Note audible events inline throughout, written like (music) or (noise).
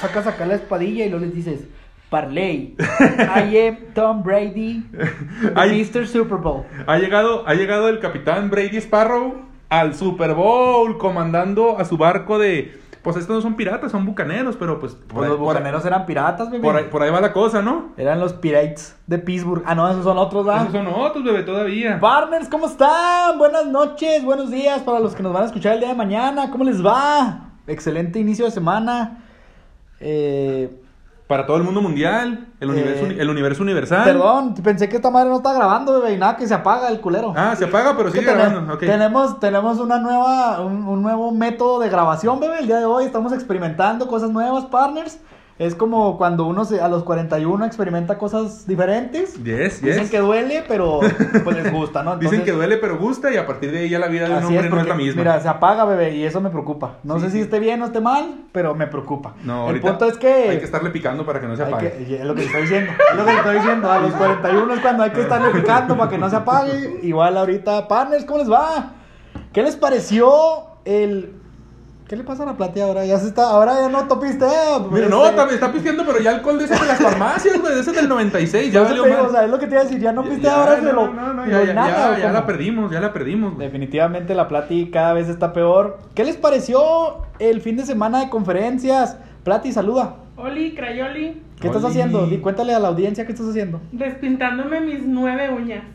sacas acá la espadilla y luego les dices, Parley, (laughs) I am Tom Brady. Mr. Super Bowl. Ha llegado, ha llegado el capitán Brady Sparrow al Super Bowl comandando a su barco de... Pues estos no son piratas, son bucaneros, pero pues... Pues los ahí- bucaneros eran piratas, bebé. Por ahí, por ahí va la cosa, ¿no? Eran los Pirates de Pittsburgh. Ah, no, esos son otros, ¿verdad? Esos son otros, bebé, todavía. Partners, ¿cómo están? Buenas noches, buenos días para los que nos van a escuchar el día de mañana. ¿Cómo les va? Excelente inicio de semana. Eh, Para todo el mundo mundial, el Eh, universo, uni- el universo universal. perdón, pensé que esta madre no está grabando, bebé, y nada, que se apaga el culero. Ah, se apaga, pero sigue grabando. tenemos, tenemos una nueva, un, un nuevo método de grabación, bebé. El día de hoy estamos experimentando cosas nuevas, partners. Es como cuando uno se- a los 41 experimenta cosas diferentes. Yes, Dicen yes. que duele, pero pues les gusta, ¿no? (laughs) Dicen que duele pero gusta y a partir de ahí ya la vida de un hombre es, no es porque, la misma. Mira, se apaga, bebé, y eso me preocupa. No Sí, sé si esté bien o esté mal, pero me preocupa. no, el punto es que. hay que estarle picando para que no se apague. que- es lo que estoy diciendo. Es lo que estoy diciendo. A los 41 es cuando hay que estarle (laughs) picando para que no se apague. Igual ahorita, partners, ¿cómo les va? ¿Qué les pareció el. ¿Qué le pasa a la platea ahora? Ya se está. Ahora ya no topiste. Mira, no, está, está pisteando, pero ya alcohol de ese de las farmacias, güey, de ese del 96, ya Ya valió digo, más. o sea, es lo que te iba a decir. Ya no piste Ya, ahora no, de lo. no, no, ya, ya, nada, ya, ¿o ya la perdimos, ya la perdimos. güey. Definitivamente la Plati cada vez está peor. ¿Qué les pareció el fin de semana de conferencias? Plati, saluda. Oli, Crayoli, ¿Qué estás Oli. haciendo? Di, cuéntale a la audiencia qué estás haciendo. despintándome mis nueve uñas. (laughs)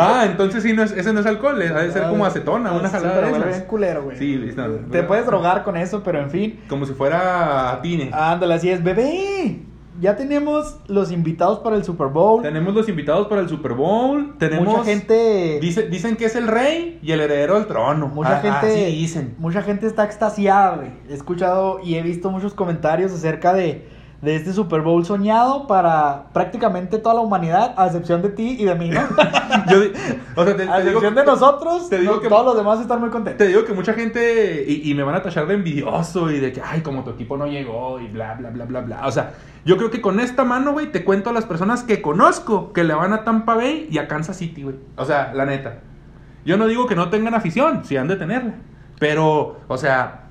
Ah, entonces sí, no es, ese no es alcohol, ha de ser como acetona, una Ah, Sí, jalada. pero de culero, güey. Sí, listo. Te puedes drogar con eso, pero en fin. Como si fuera tine. Ándale, así es. Bebé, ya tenemos los invitados para el Super Bowl. Tenemos los invitados para el Super Bowl. Tenemos. Mucha gente... Dice- dicen que es el rey y el heredero al trono. Mucha gente, así dicen. mucha gente está extasiada, güey. He escuchado y he visto muchos comentarios acerca de, de este Super Bowl soñado para prácticamente toda la humanidad, a excepción de ti y de mí, ¿no? (laughs) Yo o sea, te, a te digo, excepción de nosotros, te digo no- que- todos los demás están muy te contentos. digo que mucha gente. Y, y me van a tachar de envidioso y de que, ay, como tu equipo no llegó y bla, bla, bla, bla, bla. O sea, yo creo que con esta mano, güey, te cuento a las personas que conozco que le van a Tampa Bay y a Kansas City, güey. O sea, la neta. Yo no digo que no tengan afición, si han de tenerla. Pero, o sea,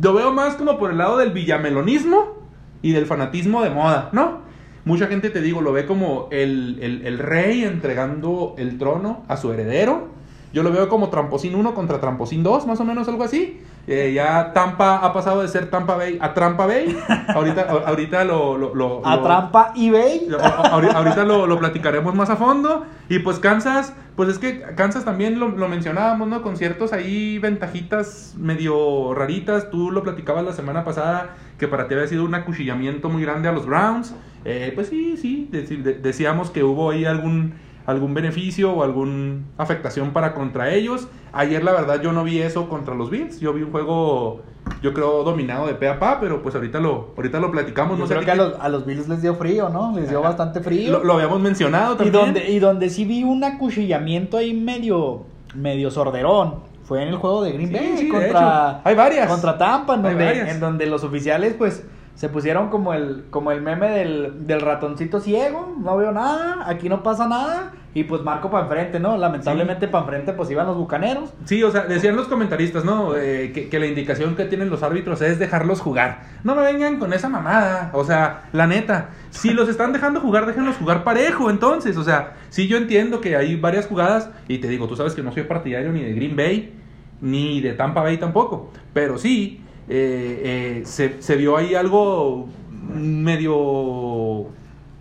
lo veo más como por el lado del villamelonismo y del fanatismo de moda, ¿no? Mucha gente, te digo, lo ve como el, el- rey entregando el trono a su heredero. Yo lo veo como Tramposín 1 contra Tramposín 2, más o menos algo así. Eh, ya Tampa ha pasado de ser Tampa Bay a Trampa Bay. (laughs) Ahorita, ahorita lo, lo, lo- A lo- trampa eBay. a- a- ahori- Ahorita lo, lo platicaremos más a fondo. Y pues Kansas, pues es que Kansas también lo, lo mencionábamos, ¿no? Con ciertos ahí ventajitas medio raritas. Tú lo platicabas la semana pasada que para ti había sido un acuchillamiento muy grande a los Browns. Eh, pues sí, sí, de- decíamos que hubo ahí algún, algún beneficio o alguna afectación para contra ellos. Ayer la verdad yo no vi eso contra los Bills. Yo vi un juego, yo creo, dominado de pe a pa, pero pues ahorita lo, ahorita lo platicamos. Yo no sé creo ti que a los, a los Bills les dio frío, ¿no? Les dio bastante frío. lo, lo habíamos mencionado Y también. donde, y donde sí vi un acuchillamiento ahí medio, medio sorderón. Fue en el juego de Green Sí, Bay sí, contra. Hay varias. contra Tampa, en donde, en donde los oficiales pues se pusieron como el, como el meme del, del ratoncito ciego, no veo nada, aquí no pasa nada, y pues marco para enfrente, ¿no? Lamentablemente para enfrente pues iban los bucaneros. Sí, o sea, decían los comentaristas, ¿no? Eh, que, que la indicación que tienen los árbitros es dejarlos jugar. No me vengan con esa mamada. O sea, la neta, si los están dejando jugar, déjenlos jugar parejo. Entonces, o sea, sí yo entiendo que hay varias jugadas. Y te digo, tú sabes que no soy partidario ni de Green Bay, ni de Tampa Bay tampoco. Pero sí, eh, eh, se, se vio ahí algo medio,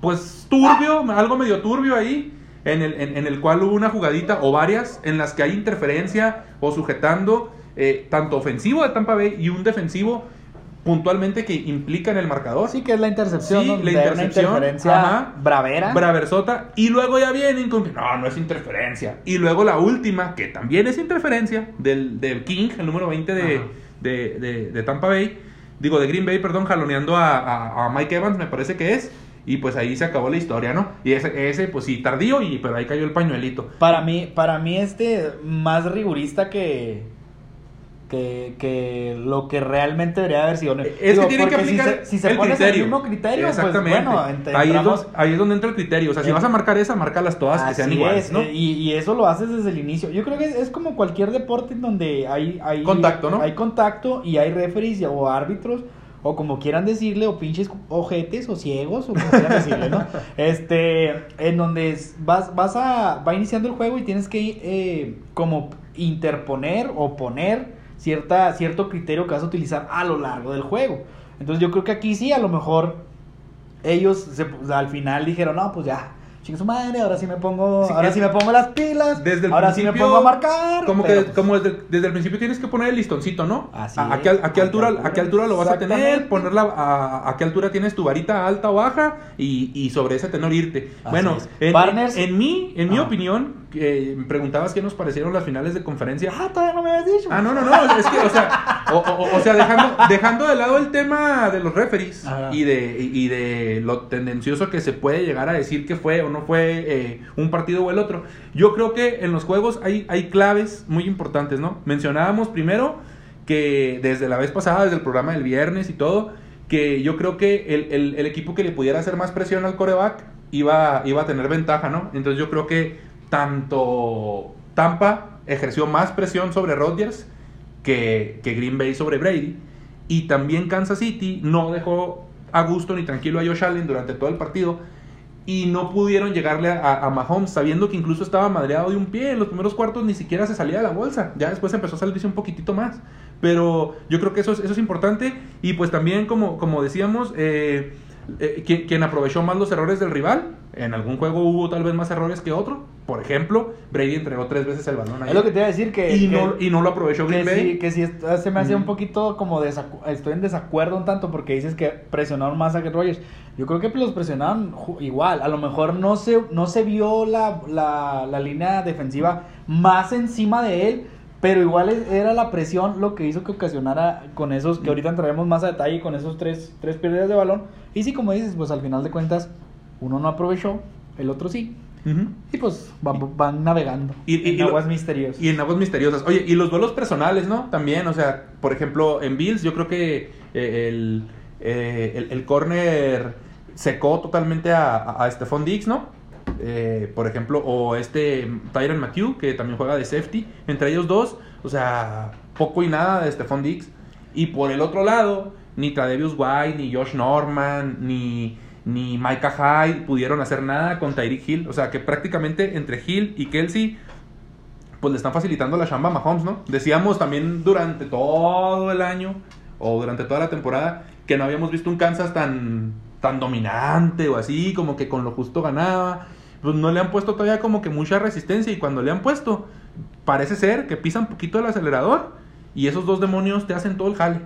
pues, turbio, algo medio turbio ahí. En el, en, en el cual hubo una jugadita o varias en las que hay interferencia o sujetando eh, tanto ofensivo de Tampa Bay y un defensivo puntualmente que implica en el marcador. Sí que es la intercepción, Sí, ¿no? la De una intercepción, interferencia ajá. bravera. Braversota. Y luego ya vienen con que no, no es interferencia. Y luego la última, que también es interferencia, del, del King, el número 20 de. De, de- de Tampa Bay. Digo, de Green Bay, perdón, jaloneando a, a- Mike Evans, me parece que es. Y pues ahí se acabó la historia, ¿no? Y ese, ese pues sí, tardío, y, pero ahí cayó el pañuelito. Para mí, para mí este más rigurista que que, que lo que realmente debería haber sido. Es que tienen que porque si aplicar se- si se, el pones criterio. el mismo criterio, Exactamente. pues bueno, ent- ahí, es donde, ahí es donde entra el criterio. O sea, si vas a marcar esa, márcalas todas que sean iguales, es, ¿no? eh, y, y eso lo haces desde el inicio. Yo creo que es, es como cualquier deporte en donde hay, hay Contacto, ¿no? Hay contacto y hay referees o árbitros, o como quieran decirle, o pinches ojetes, o ciegos, o como quieran decirle, ¿no? (laughs) Este, en donde vas, vas a, va iniciando el juego y tienes que eh, como interponer o poner cierta, cierto criterio que vas a utilizar a lo largo del juego. Entonces yo creo que aquí sí, a lo mejor ellos se- al final dijeron, no, pues ya, chingue su madre, ahora sí me pongo, Sí, ahora es- sí me pongo las pilas, Desde el ahora sí me pongo a marcar. Como pero, que pues, como desde, desde el principio tienes que poner el listoncito, ¿no? Así a, a qué, a altura, altura. a qué altura lo vas a tener, ponerla a, a qué altura tienes tu varita alta o baja y, y sobre ese tenor irte. Así bueno, en, Partners- en mi, en mi Ah. opinión, me preguntabas qué nos parecieron las finales de conferencia. Ah, todavía no me habías dicho. Ah, no, no, no, es que, o sea, o, o- o sea dejando, dejando de lado el tema de los referees y de, y de lo tendencioso que se puede llegar a decir que fue o no fue eh, un partido o el otro, yo creo que en los juegos hay, hay claves muy importantes, ¿no? Mencionábamos primero que desde la vez pasada, desde el programa del viernes y todo, que yo creo que el, el- equipo que le pudiera hacer más presión al coreback iba, iba a tener ventaja, ¿no? Entonces yo creo que tanto Tampa ejerció más presión sobre Rodgers que, que Green Bay sobre Brady. Y también Kansas City no dejó a gusto ni tranquilo a Josh Allen durante todo el partido. Y no pudieron llegarle a, Mahomes, sabiendo que incluso estaba madreado de un pie. En los primeros cuartos ni siquiera se salía de la bolsa. Ya después empezó a salirse un poquitito más. Pero yo creo que eso es, eso es importante. Y pues también, como, como decíamos, eh, eh, quien, quien aprovechó más los errores del rival. En algún juego hubo tal vez más errores que otro. Por ejemplo, Brady entregó tres veces el balón Es ayer. lo que te iba a decir que... y, que- no, y no lo aprovechó Green Bay. sí, que sí se me hace un Ujú. poquito como estoy en desacuerdo un tanto porque dices que presionaron más a Aaron Rodgers. Yo creo que los presionaron igual. A lo mejor no se, no se vio la, la, la línea defensiva más encima de él, pero igual es- era la presión lo que hizo que ocasionara con esos, que ahorita entraremos más a detalle con esos tres, tres pérdidas de balón. Y sí, como dices, pues al final de cuentas, uno no aprovechó, el otro sí. Y pues van, van navegando Y- y- en y lo- aguas misteriosas. Y en aguas misteriosas. Oye, y los duelos personales, ¿no? También, o sea, por ejemplo, en Bills, yo creo que eh, el, eh, el, el corner secó totalmente a, a, a Stephon Diggs, ¿no? Eh, por ejemplo, o este Tyron Matthew, que también juega de safety. Entre ellos dos, o sea, poco y nada de Stephon Diggs. Y por el otro lado, ni Tradevius White, ni Josh Norman, ni, ni Micah Hyde pudieron hacer nada con Tyreek Hill. O sea, que prácticamente entre Hill y Kelsey pues le están facilitando la chamba a Mahomes, ¿no? Decíamos también durante todo el año o durante toda la temporada que no habíamos visto un Kansas tan, tan dominante o así, como que con lo justo ganaba. Pues no le han puesto todavía como que mucha resistencia y cuando le han puesto, parece ser que pisan poquito el acelerador y esos dos demonios te hacen todo el jale.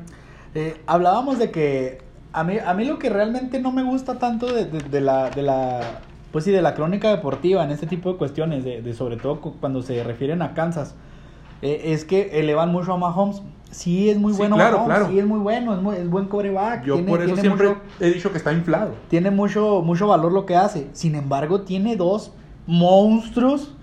Eh, hablábamos de que a mí, a mí lo que realmente no me gusta tanto de, de- de la, de la, pues sí, de la crónica deportiva en este tipo de cuestiones, de, de sobre todo cu- cuando se refieren a Kansas, eh, es que elevan mucho a Mahomes. Sí es muy Sí, bueno claro, Mahomes, claro. sí es muy bueno, es, muy- es buen coreback. Yo tiene- por eso tiene siempre mucho- he dicho que está inflado. tiene mucho, mucho valor lo que hace. Sin embargo, tiene dos monstruos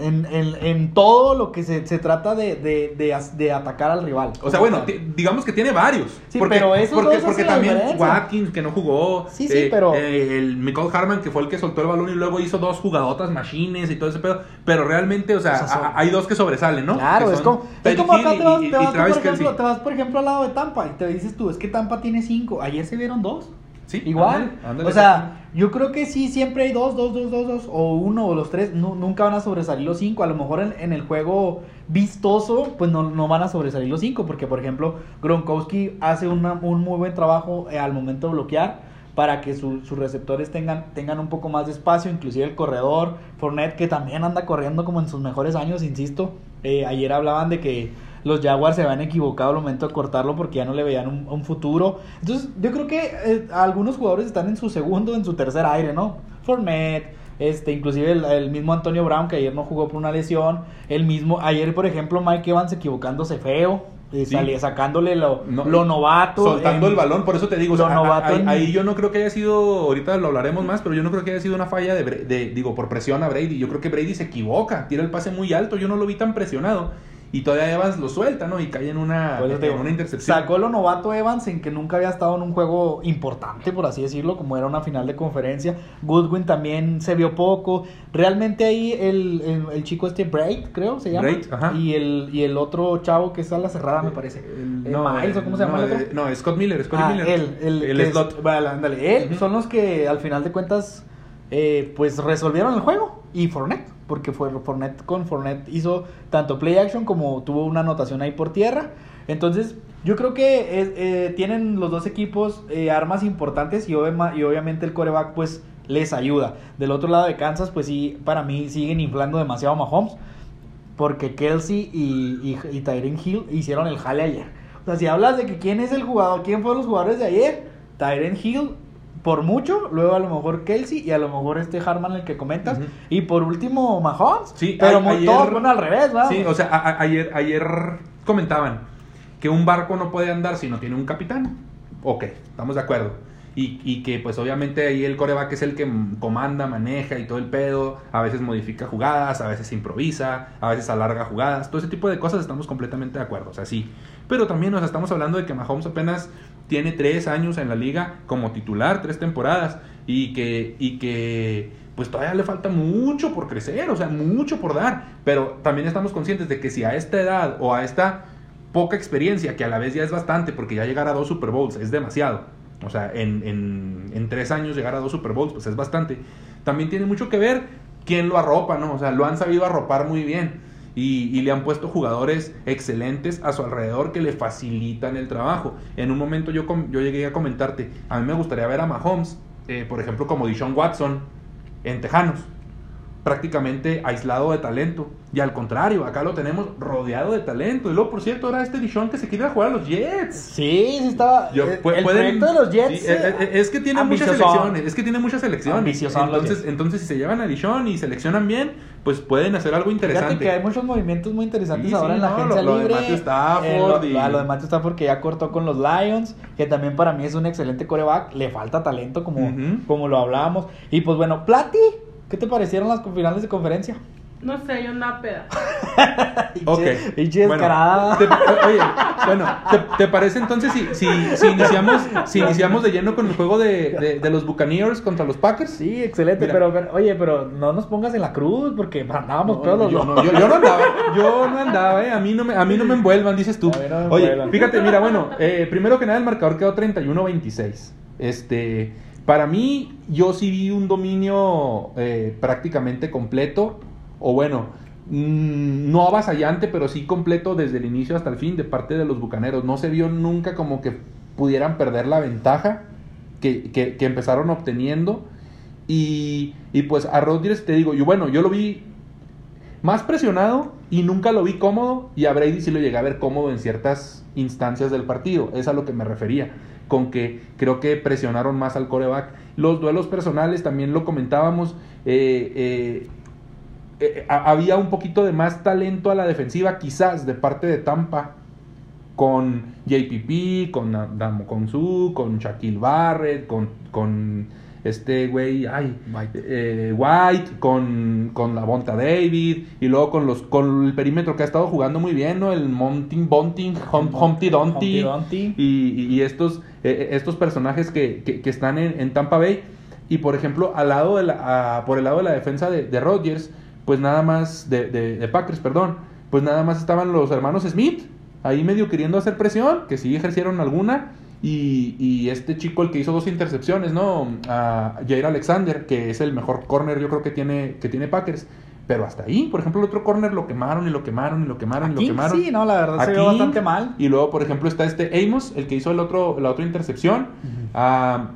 en, en- en todo lo que se, se trata de, de- de de atacar al rival. O sea, bueno, digamos que tiene varios. Sí, pero esos porque, porque también diferencia. Watkins, que no jugó. Sí, sí, pero- eh, el Michael Harman, que fue el que soltó el balón y luego hizo dos jugadotas machines y todo ese pedo. Pero realmente, o sea, O sea, son- a- hay dos que sobresalen, ¿no? Claro, es como, es como acá te vas, y- te y vas tú, por ejemplo, te vas, por ejemplo, al lado de Tampa y te dices tú, es que Tampa tiene cinco. Ayer se vieron dos. Sí, Igual. ándale, ándale, o sea, yo creo que sí, siempre hay dos, dos, dos, dos, dos, o uno o los tres. nu- nunca van a sobresalir los cinco. A lo mejor en, en el juego vistoso, pues no, no van a sobresalir los cinco. Porque, por ejemplo, Gronkowski hace una- un muy buen trabajo eh, al momento de bloquear para que su- sus receptores tengan, tengan un poco más de espacio, inclusive el corredor, Fournette, que también anda corriendo como en sus mejores años, insisto. Eh, ayer hablaban de que los Jaguars se habían equivocado al momento de cortarlo porque ya no le veían un, un futuro. Entonces, yo creo que eh, algunos jugadores están en su segundo, en su tercer aire, ¿no? Fournette, este, inclusive el, el mismo Antonio Brown, que ayer no jugó por una lesión. El mismo, ayer, por ejemplo, Mike Evans equivocándose feo, eh, Sí. salía- sacándole lo, No, lo novato. Soltando en- el balón, por eso te digo, o sea, a- a- ahí, en- ahí yo no creo que haya sido, ahorita lo hablaremos más, pero yo no creo que haya sido una falla de, de- digo, por presión a Brady. Yo creo que Brady se equivoca, tira el pase muy alto, yo no lo vi tan presionado. Y todavía Evans lo suelta, ¿no? Y cae en una, en una intercepción. Sacó lo novato Evans en que nunca había estado en un juego importante, por así decirlo, como era una final de conferencia. Goodwin también se vio poco. Realmente ahí el, el, el chico este Braid, creo, se llama. Ajá. Y el, y el otro chavo que está a la cerrada, me parece. El- Eh, Miles, ¿o cómo se llama no, el otro? eh, No, Scott Miller, Scott Ah, Miller. él, el, el que es- slot. vale, ándale, él son los que al final de cuentas eh, pues resolvieron el juego y Fournette, porque fue Fournette con Fournette hizo tanto play action como tuvo una anotación ahí por tierra. Entonces, yo creo que eh, tienen los dos equipos eh, armas importantes y, obvia- y obviamente el coreback pues les ayuda. Del otro lado de Kansas, pues sí, para mí siguen inflando demasiado Mahomes. Porque Kelsey y, y, Hill hicieron el jale ayer. O sea, si hablas de que quién es el jugador, quién fueron los jugadores de ayer, Tyren Hill por mucho, luego a lo mejor Kelsey y a lo mejor este Harman el que comentas, y por último Mahomes. Sí, pero a- ayer- todos al revés, ¿va? Sí, o sea, a- ayer, ayer comentaban que un barco no puede andar si no tiene un capitán. Ok, estamos de acuerdo. Y, y que pues obviamente ahí el coreback es el que comanda, maneja y todo el pedo. A veces modifica jugadas, a veces improvisa, a veces alarga jugadas. Todo ese tipo de cosas estamos completamente de acuerdo. O sea, sí. Pero también, sea, estamos hablando de que Mahomes apenas tiene tres años en la liga como titular, tres temporadas. Y que, y que pues todavía le falta mucho por crecer, o sea, mucho por dar. Pero también estamos conscientes de que si a esta edad o a esta poca experiencia, que a la vez ya es bastante, porque ya llegar a dos Super Bowls es demasiado. O sea, en, en, en tres años llegar a dos Super Bowls, pues es bastante. También tiene mucho que ver quién lo arropa, ¿no? O sea, lo han sabido arropar muy bien. Y, y le han puesto jugadores excelentes a su alrededor que le facilitan el trabajo. En un momento yo, yo llegué a comentarte, a mí me gustaría ver a Mahomes, eh, por ejemplo, como Dishon Watson en Tejanos prácticamente aislado de talento. Y al contrario, acá lo tenemos rodeado de talento. Y luego, por cierto, ahora este Dishon que se quiere jugar a los Jets. Sí, sí estaba. Yo- el pu- el pueden- proyecto de los Jets. sí, eh, eh, es que tiene muchas selecciones. Es que tiene muchas los Entonces, entonces, si se llevan a Dishon y seleccionan bien, pues pueden hacer algo interesante. Fíjate que hay muchos movimientos muy interesantes Sí, ahora en la no, agencia lo- lo de libre. Matthew Stafford Eh, lo, y- a lo de Matthew Stafford que ya cortó con los Lions, que también para mí es un excelente coreback. Le falta talento como, como lo hablábamos. Y pues bueno, Plati, ¿qué te parecieron las finales de conferencia? No sé, yo andaba peda. (laughs) Ok. Pinche Bueno, te- oye, bueno, ¿te, te parece entonces si, si, si iniciamos, si iniciamos de lleno con el juego de, de- de los Buccaneers contra los Packers? Sí, excelente, pero, pero, oye, pero no nos pongas en la cruz porque andábamos No, todos los yo, dos. no, yo, yo no (laughs) andaba, yo no andaba, eh. A mí no me, a mí no me envuelvan, dices tú. A mí no me Oye, envuelvan. fíjate, mira, bueno, eh, primero que nada el marcador quedó 31-26. Este, para mí, yo sí vi un dominio eh, prácticamente completo, o bueno, mm, no avasallante, pero sí completo desde el inicio hasta el fin de parte de los bucaneros. No se vio nunca como que pudieran perder la ventaja que, que- que empezaron obteniendo. Y, y pues a Rodgers te digo, yo bueno, yo lo vi más presionado y nunca lo vi cómodo y a Brady sí lo llegué a ver cómodo en ciertas instancias del partido. Es a lo que me refería, con que creo que presionaron más al coreback. Los duelos personales también lo comentábamos. eh, eh, eh, ha- había un poquito de más talento a la defensiva, quizás de parte de Tampa, con JPP, con Adamo Konsu, con Shaquille Barrett, con, con este güey, ay, White. eh, White, con, con la Bonta David, y luego con los con el perímetro que ha estado jugando muy bien, ¿no? El Monting, Bonting, Hum- Humpty Dumpty, Humpty Dumpty. y, y- y estos, eh, estos personajes que, que- están en, en Tampa Bay. Y por ejemplo, al lado de la, a- por el lado de la defensa de, de Rodgers, pues nada más, de, de- de Packers, perdón, pues nada más estaban los hermanos Smith, ahí medio queriendo hacer presión, que sí ejercieron alguna. Y, y este chico, el que hizo dos intercepciones, ¿no? A Jair Alexander, que es el mejor corner, yo creo que tiene, que tiene Packers. Pero hasta ahí, por ejemplo, el otro corner lo quemaron y lo quemaron y lo quemaron y lo quemaron. sí, no, la verdad se vio Aquí, bastante mal. Y luego, por ejemplo, está este Amos, el que hizo el otro, la otra intercepción. ah,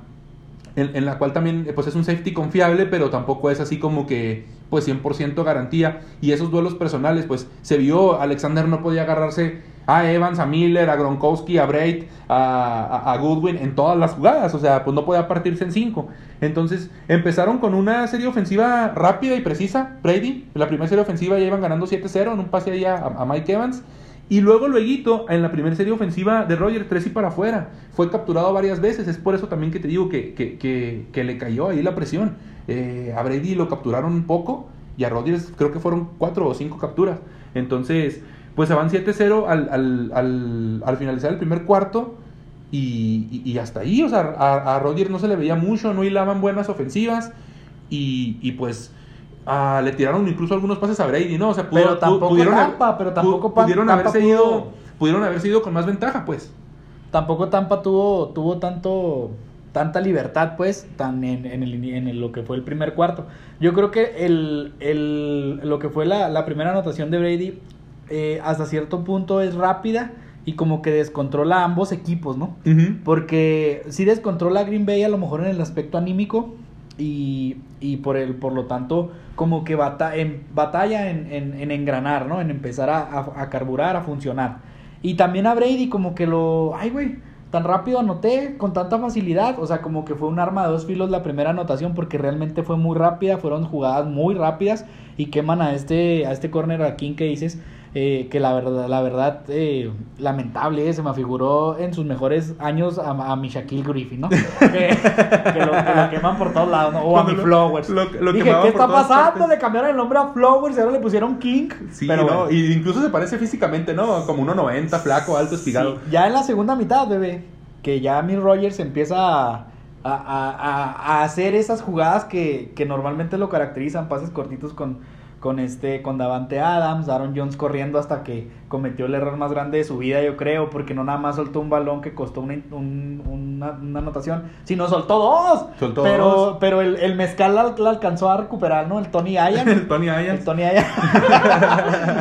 en, en la cual también eh, pues es un safety confiable, pero tampoco es así como que pues 100% garantía. Y esos duelos personales, pues se vio, Alexander no podía agarrarse a Evans, a Miller, a Gronkowski, a Braid, a, Goodwin en todas las jugadas, o sea, pues no podía partirse en cinco. Entonces empezaron con una serie ofensiva rápida y precisa, Brady, la primera serie ofensiva ya iban ganando 7-0 en un pase ahí a, Mike Evans. Y luego, luego, en la primera serie ofensiva de Roger, tres y para afuera. Fue capturado varias veces. Es por eso también que te digo que, que, que, que le cayó ahí la presión. Eh, a Brady lo capturaron un poco y a Rodgers creo que fueron cuatro o cinco capturas. Entonces, pues se van 7-0 al, al, al, al finalizar el primer cuarto. Y, y- y hasta ahí, o sea, a, a Rodgers no se le veía mucho, no hilaban buenas ofensivas. Y, y pues ah, le tiraron incluso algunos pases a Brady, ¿no? O sea, Pero pu- tampoco pudieron, Tampa, pero tampoco pudieron Tampa haberse pudo- ido, pudieron haberse ido con más ventaja, pues. Tampoco Tampa tuvo, tuvo tanto, tanta libertad, pues, tan en, en, el, en el- lo que fue el primer cuarto. Yo creo que el, el, lo que fue la, la primera anotación de Brady, eh, hasta cierto punto es rápida y como que descontrola a ambos equipos, ¿no? Porque sí descontrola a Green Bay a lo mejor en el aspecto anímico y, y por, el, por lo tanto como que bata, en, batalla en, en- en engranar, ¿no? En empezar a, a- a carburar, a funcionar. Y también a Brady como que lo... Ay, güey, tan rápido anoté, con tanta facilidad. O sea, como que fue un arma de dos filos la primera anotación porque realmente fue muy rápida, fueron jugadas muy rápidas y queman a este, a este corner a King que dices eh, que la verdad, la verdad eh, lamentable, eh, se me figuró en sus mejores años a, a mi Shaquille Griffin, ¿no? (laughs) que, que lo, que lo queman por todos lados, ¿no? O a mi lo- Flowers. lo- lo Dije, ¿qué está pasando? partes. Le cambiaron el nombre a Flowers y ahora le pusieron King. Sí, Pero ¿no? bueno. Y incluso se parece físicamente, ¿no? Como 1.90, flaco, alto, espigado. Sí, ya en la segunda mitad, bebé, que ya Mill Rogers empieza a, a- a- a- a hacer esas jugadas que, que normalmente lo caracterizan, pases cortitos con, con este con Davante Adams, Aaron Jones corriendo hasta que cometió el error más grande de su vida, yo creo, porque no nada más soltó un balón que costó una, un- una, una anotación, sino soltó dos. Soltó pero, dos. pero el, el mezcal la, la alcanzó a recuperar, ¿no? El Tony Allen. (laughs) El Tony El Ayans. Tony Aya.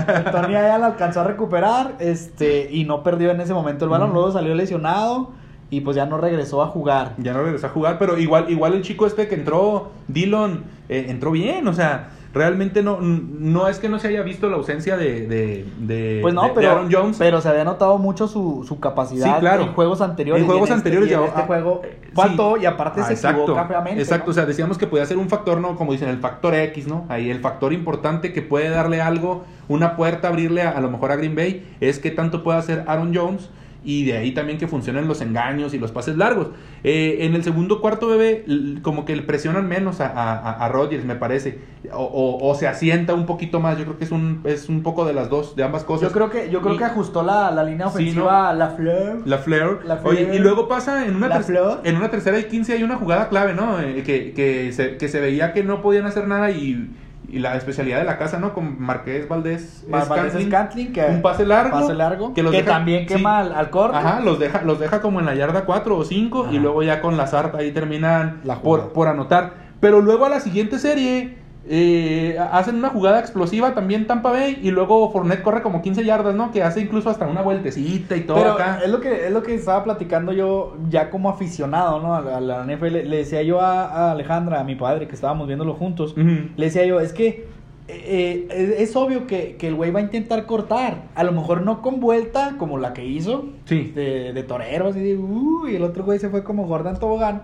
el Tony Aya (laughs) la alcanzó a recuperar este, y no perdió en ese momento el balón. Luego salió lesionado y pues ya no regresó a jugar. Ya no regresó a jugar, pero igual, igual el chico este que entró, Dillon, eh, entró bien, o sea, realmente no, no es que no se haya visto la ausencia de, de, de- Pues no, de- pero, Aaron Jones. pero se había notado mucho su, su capacidad Sí, claro. en juegos anteriores. En juegos y este- anteriores y en ya- este ah, juego eh, faltó sí. y aparte Ah, se exacto. Exacto, ¿no? o sea, decíamos que podía ser un factor, ¿no? Como dicen, el factor X, ¿no? Ahí el factor importante que puede darle algo, una puerta, abrirle a, a lo mejor a Green Bay, es que tanto puede hacer Aaron Jones y de ahí también que funcionen los engaños y los pases largos. Eh, en el segundo cuarto, bebé, como que le presionan menos a, a, a Rodgers, me parece, o, o- o se asienta un poquito más, yo creo que es un, es un poco de las dos, de ambas cosas. Yo creo que, yo creo Y- que ajustó la, la línea Sí, ofensiva a la Fleur. la. La Oye, y luego pasa en una, La en una tercera y 15 hay una jugada clave, ¿no? Eh, que, que, se, que se veía que no podían hacer nada y, y la especialidad de la casa, ¿no? Con Marqués Valdés. Va- Valdés Scantling. Scantling, que un pase largo. pase largo, Que, que, los deja- también sí. quema al, al corte. Ajá, los deja, los deja como en la yarda 4 o 5 y luego ya con la sarta ahí terminan La por, por anotar. Pero luego a la siguiente serie eh, hacen una jugada explosiva también Tampa Bay y luego Fournette corre como 15 yardas, ¿no? Que hace incluso hasta una vueltecita y todo Pero acá. es lo que es lo que estaba platicando yo ya como aficionado, ¿no? A la, NFL. Le decía yo a, a Alejandra, a mi padre, que estábamos viéndolo juntos. Le decía yo, es que eh, eh, es obvio que, que el güey va a intentar cortar. A lo mejor no con vuelta como la que hizo. Sí. De, de torero, así de, "Uh", y el otro güey se fue como Gordon Tobogán.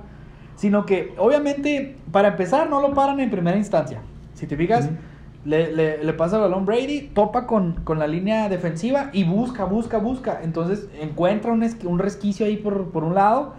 Sino que, obviamente, para empezar, no lo paran en primera instancia. Si te fijas, le, le- le pasa el balón Brady, topa con, con la línea defensiva y busca, busca, busca. Entonces encuentra un, un resquicio ahí por, por un lado.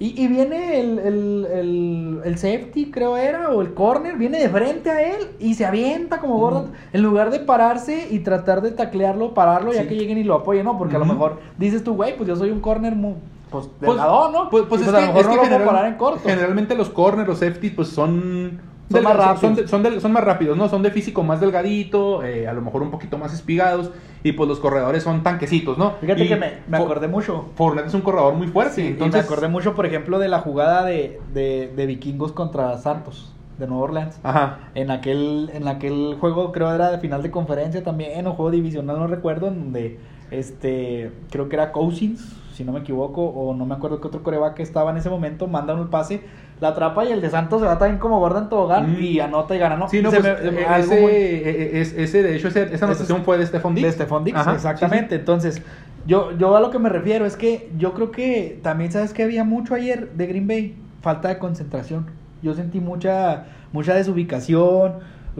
Y, y viene el, el, el, el safety, creo era, o el corner, viene de frente a él y se avienta como Gordon. Ujú. En lugar de pararse y tratar de taclearlo, pararlo, ya que lleguen y lo apoyen, ¿no? Porque a lo mejor dices tú, güey, pues yo soy un corner muy, pues, Pues, delgadón, ¿no? Pues, pues Y es, a que, lo mejor es no que lo general- parar en corto. generalmente los corners, los safety, pues son... Son más. Son, de- son, más rápidos, ¿no? Son de físico más delgadito, eh, a lo mejor un poquito más espigados, y pues los corredores son tanquecitos, ¿no? Fíjate Y que me, acordé mucho. Fournette es un corredor muy fuerte, Sí, entonces... y me acordé mucho, por ejemplo, de la jugada de, de, de Vikingos contra Santos, de Nueva Orleans. Ajá. En aquel, en aquel juego, creo era de final de conferencia también, o juego divisional, no recuerdo, en donde este, creo que era Cousins, si no me equivoco, o no me acuerdo qué otro coreback estaba en ese momento, mandan un pase, la atrapa y el de Santos se va también como Gordon Tobogán Mm. y anota y gana, ¿no? Sí, no, pues, me- eh, algo ese, muy- eh, es- ese, de hecho, ese- esa anotación fue de Stephon Diggs. de Stephon Ajá, exactamente. Entonces, yo, yo a lo que me refiero es que yo creo que también, ¿sabes que Había mucho ayer de Green Bay, falta de concentración. Yo sentí mucha, mucha desubicación,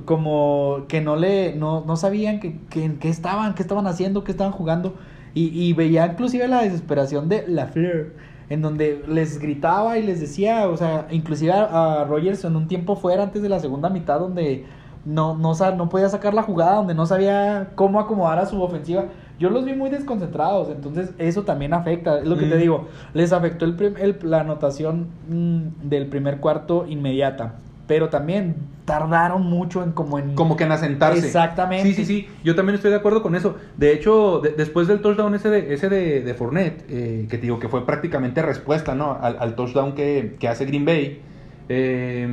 como que no le, no, no sabían que, que, en qué estaban, qué estaban haciendo, qué estaban jugando. Y, y veía inclusive la desesperación de La Fleur, en donde les gritaba y les decía, o sea, inclusive a, a Rogers en un tiempo fuera antes de la segunda mitad, donde no, no, no podía sacar la jugada, donde no sabía cómo acomodar a su ofensiva. Yo los vi muy desconcentrados, entonces eso también afecta. Es lo que te digo, les afectó el, el- la anotación mm, del primer cuarto inmediata. Pero también tardaron mucho en como en... Como que en asentarse. Exactamente. Sí, sí, sí. Yo también estoy de acuerdo con eso. De hecho, de- después del touchdown ese de, ese de, de Fournette, eh, que te digo que fue prácticamente respuesta, ¿no? Al, al touchdown que, que hace Green Bay. eh,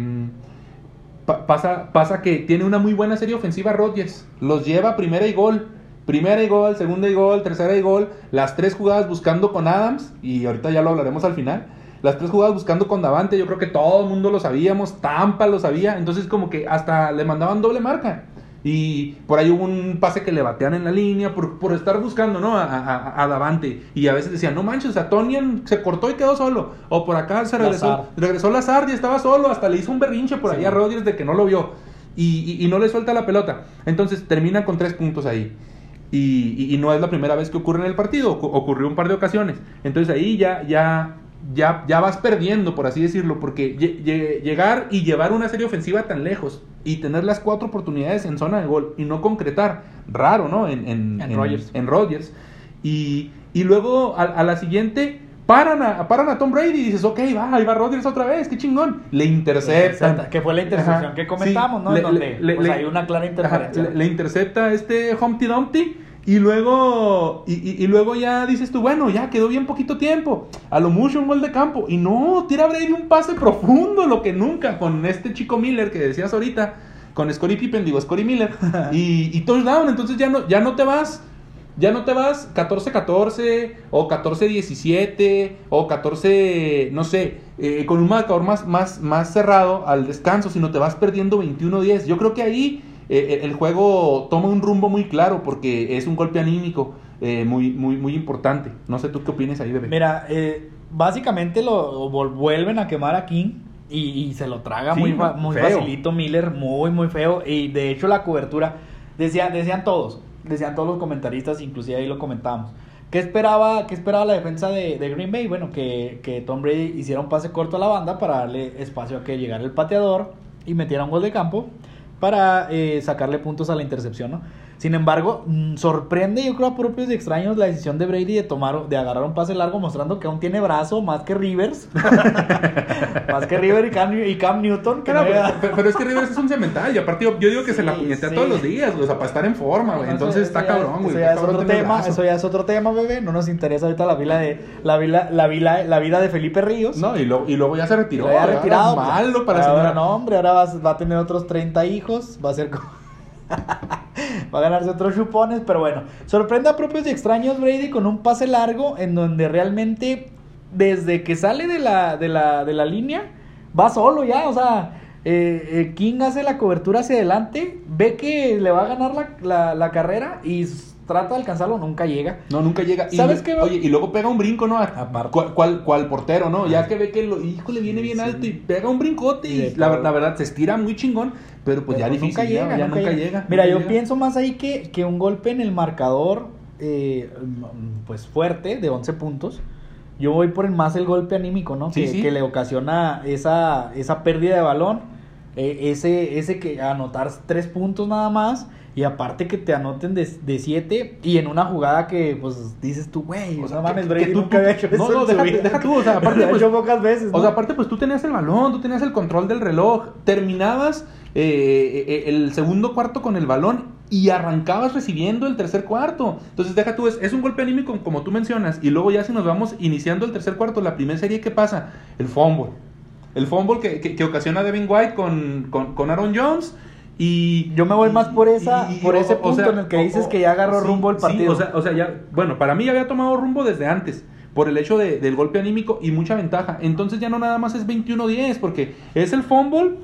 pa- pasa, pasa que tiene una muy buena serie ofensiva Rodgers. Los lleva a primera y gol. Primera y gol, segunda y gol, tercera y gol. Las tres jugadas buscando con Adams. Y ahorita ya lo hablaremos al final. Las tres jugadas buscando con Davante. Yo creo que todo el mundo lo sabíamos. Tampa lo sabía. Entonces como que hasta le mandaban doble marca. Y por ahí hubo un pase que le batean en la línea por, por estar buscando, ¿no? A, a, a Davante. Y a veces decían, no manches, o sea, Tonian se cortó y quedó solo. O por acá se regresó, Lazard. regresó Lazard y estaba solo. Hasta le hizo un berrinche por Sí. ahí a Rodgers de que no lo vio. Y, y- y no le suelta la pelota. Entonces termina con tres puntos ahí. Y, y- no es la primera vez que ocurre en el partido, ocu- ocurrió un par de ocasiones. Entonces ahí ya, ya, ya, ya vas perdiendo, por así decirlo, porque lle- lle- llegar y llevar una serie ofensiva tan lejos y tener las cuatro oportunidades en zona de gol y no concretar, raro, ¿no? En, en, En en Rodgers. Y, y luego a, a la siguiente paran a, paran a Tom Brady y dices, ok, va, ahí va Rodgers otra vez, qué chingón. Le interceptan. Que fue la intercepción Ajá, que comentamos, sí, ¿no? le- en donde le- pues, le- hay una clara interferencia. le, le intercepta este Humpty Dumpty y luego y, y- y luego ya dices tú, bueno, ya quedó bien poquito tiempo. A lo mucho un gol de campo. Y no, tira Brady un pase profundo, lo que nunca, con este chico Miller que decías ahorita, con Scottie Pippen, digo Scottie Miller, (laughs) y, y touchdown. Entonces ya no, ya no te vas. Ya no te vas 14-14 o 14-17 o 14, no sé, eh, con un marcador más, más, más cerrado al descanso, sino te vas perdiendo 21-10. Yo creo que ahí eh, el juego toma un rumbo muy claro porque es un golpe anímico eh, muy, muy, muy importante. No sé tú qué opinas ahí, bebé. Mira, eh, básicamente lo vuelven a quemar a King y, y se lo traga Sí, muy, muy feo. facilito Miller, muy, muy feo. Y de hecho la cobertura, decían, decían todos, decían todos los comentaristas, inclusive ahí lo comentábamos. ¿Qué esperaba, qué esperaba la defensa de, de Green Bay? Bueno, que, que Tom Brady hiciera un pase corto a la banda para darle espacio a que llegara el pateador y metiera un gol de campo para eh, sacarle puntos a la intercepción, ¿no? Sin embargo, mm, sorprende, yo creo, a propios y extraños la decisión de Brady de tomar, de agarrar un pase largo, mostrando que aún tiene brazo más que Rivers, (laughs) más que River y Cam, y Cam Newton. Que Pero, no había- pero- pero es que Rivers es un cemental y aparte yo, yo digo que se la puñetea sí. todos los días, güey, o sea, para estar en forma, güey. Entonces eso está ya- cabrón, güey. Eso ya es otro tema, eso ya es otro tema, bebé. No nos interesa ahorita la vida de la vida, la vida, la vida de Felipe Ríos. No, y, luego y luego ya se retiró. Lo ahora retirado. pues. Malo para ahora señora. no, hombre, ahora va, va a tener otros 30 hijos, va a ser como... (laughs) va a ganarse otros chupones, pero bueno. Sorprende a propios y extraños Brady con un pase largo en donde realmente desde que sale de la, de la, de la línea va solo ya, o sea... eh, eh, King hace la cobertura hacia adelante, ve que le va a ganar la, la- la carrera y trata de alcanzarlo, nunca llega. No, nunca llega. Y ¿Sabes le- qué? Oye, y luego pega un brinco, ¿no? Aparte. Cual, cual, cual portero, ¿no? Ya que ve que lo, híjole, viene bien Sí. alto y pega un brincote Y y la, la verdad se estira muy chingón, pero pues ya Pero difícil, nunca llega, ya nunca, nunca llega. llega. Mira, nunca yo llega. pienso más ahí que, que un golpe en el marcador, eh, pues fuerte, de 11 puntos. Yo voy por el más el golpe anímico, ¿no? Sí, que, sí. que le ocasiona esa, esa pérdida de balón, eh, ese, ese que anotar tres puntos nada más. Y aparte que te anoten de 7 y en una jugada que pues dices tú, güey, O sea, mames, Brady que tú- nunca había hecho no, eso. no, su deja- tú, o sea, (laughs) aparte, pues- hecho pocas veces, O ¿no? sea, aparte, pues tú tenías el balón, tú tenías el control del reloj, terminabas eh, eh, el segundo cuarto con el balón y arrancabas recibiendo el tercer cuarto. Entonces, deja tú, es, es un golpe anímico como tú mencionas. Y luego ya si nos vamos iniciando el tercer cuarto, la primera serie, ¿qué pasa? El fumble. El fumble que, que, que ocasiona Devin White con, con, con Aaron Jones. Y Yo me voy más por esa- y- y- por ese o punto sea, en el que dices o- que ya agarró sí, rumbo el sí, partido. o sea, o sea, ya, bueno, para mí ya había tomado rumbo desde antes, por el hecho de- del golpe anímico y mucha ventaja. Entonces ya no nada más es 21-10, porque es el fumble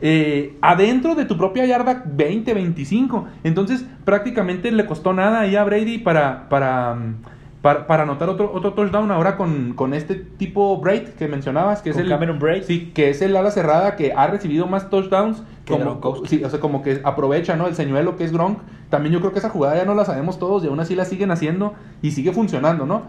eh, adentro de tu propia yarda 20-25. Entonces prácticamente le costó nada ahí a Brady para, para, mm, para, para anotar otro, otro touchdown ahora con, con este tipo Braid que mencionabas, que es el... Cameron Braid. Sí, que es el ala cerrada que ha recibido más touchdowns Que como, Gronkowski. sí, o sea, como que aprovecha, ¿no? El señuelo que es Gronk. También yo creo que esa jugada ya no la sabemos todos y aún así la siguen haciendo y sigue funcionando, ¿no?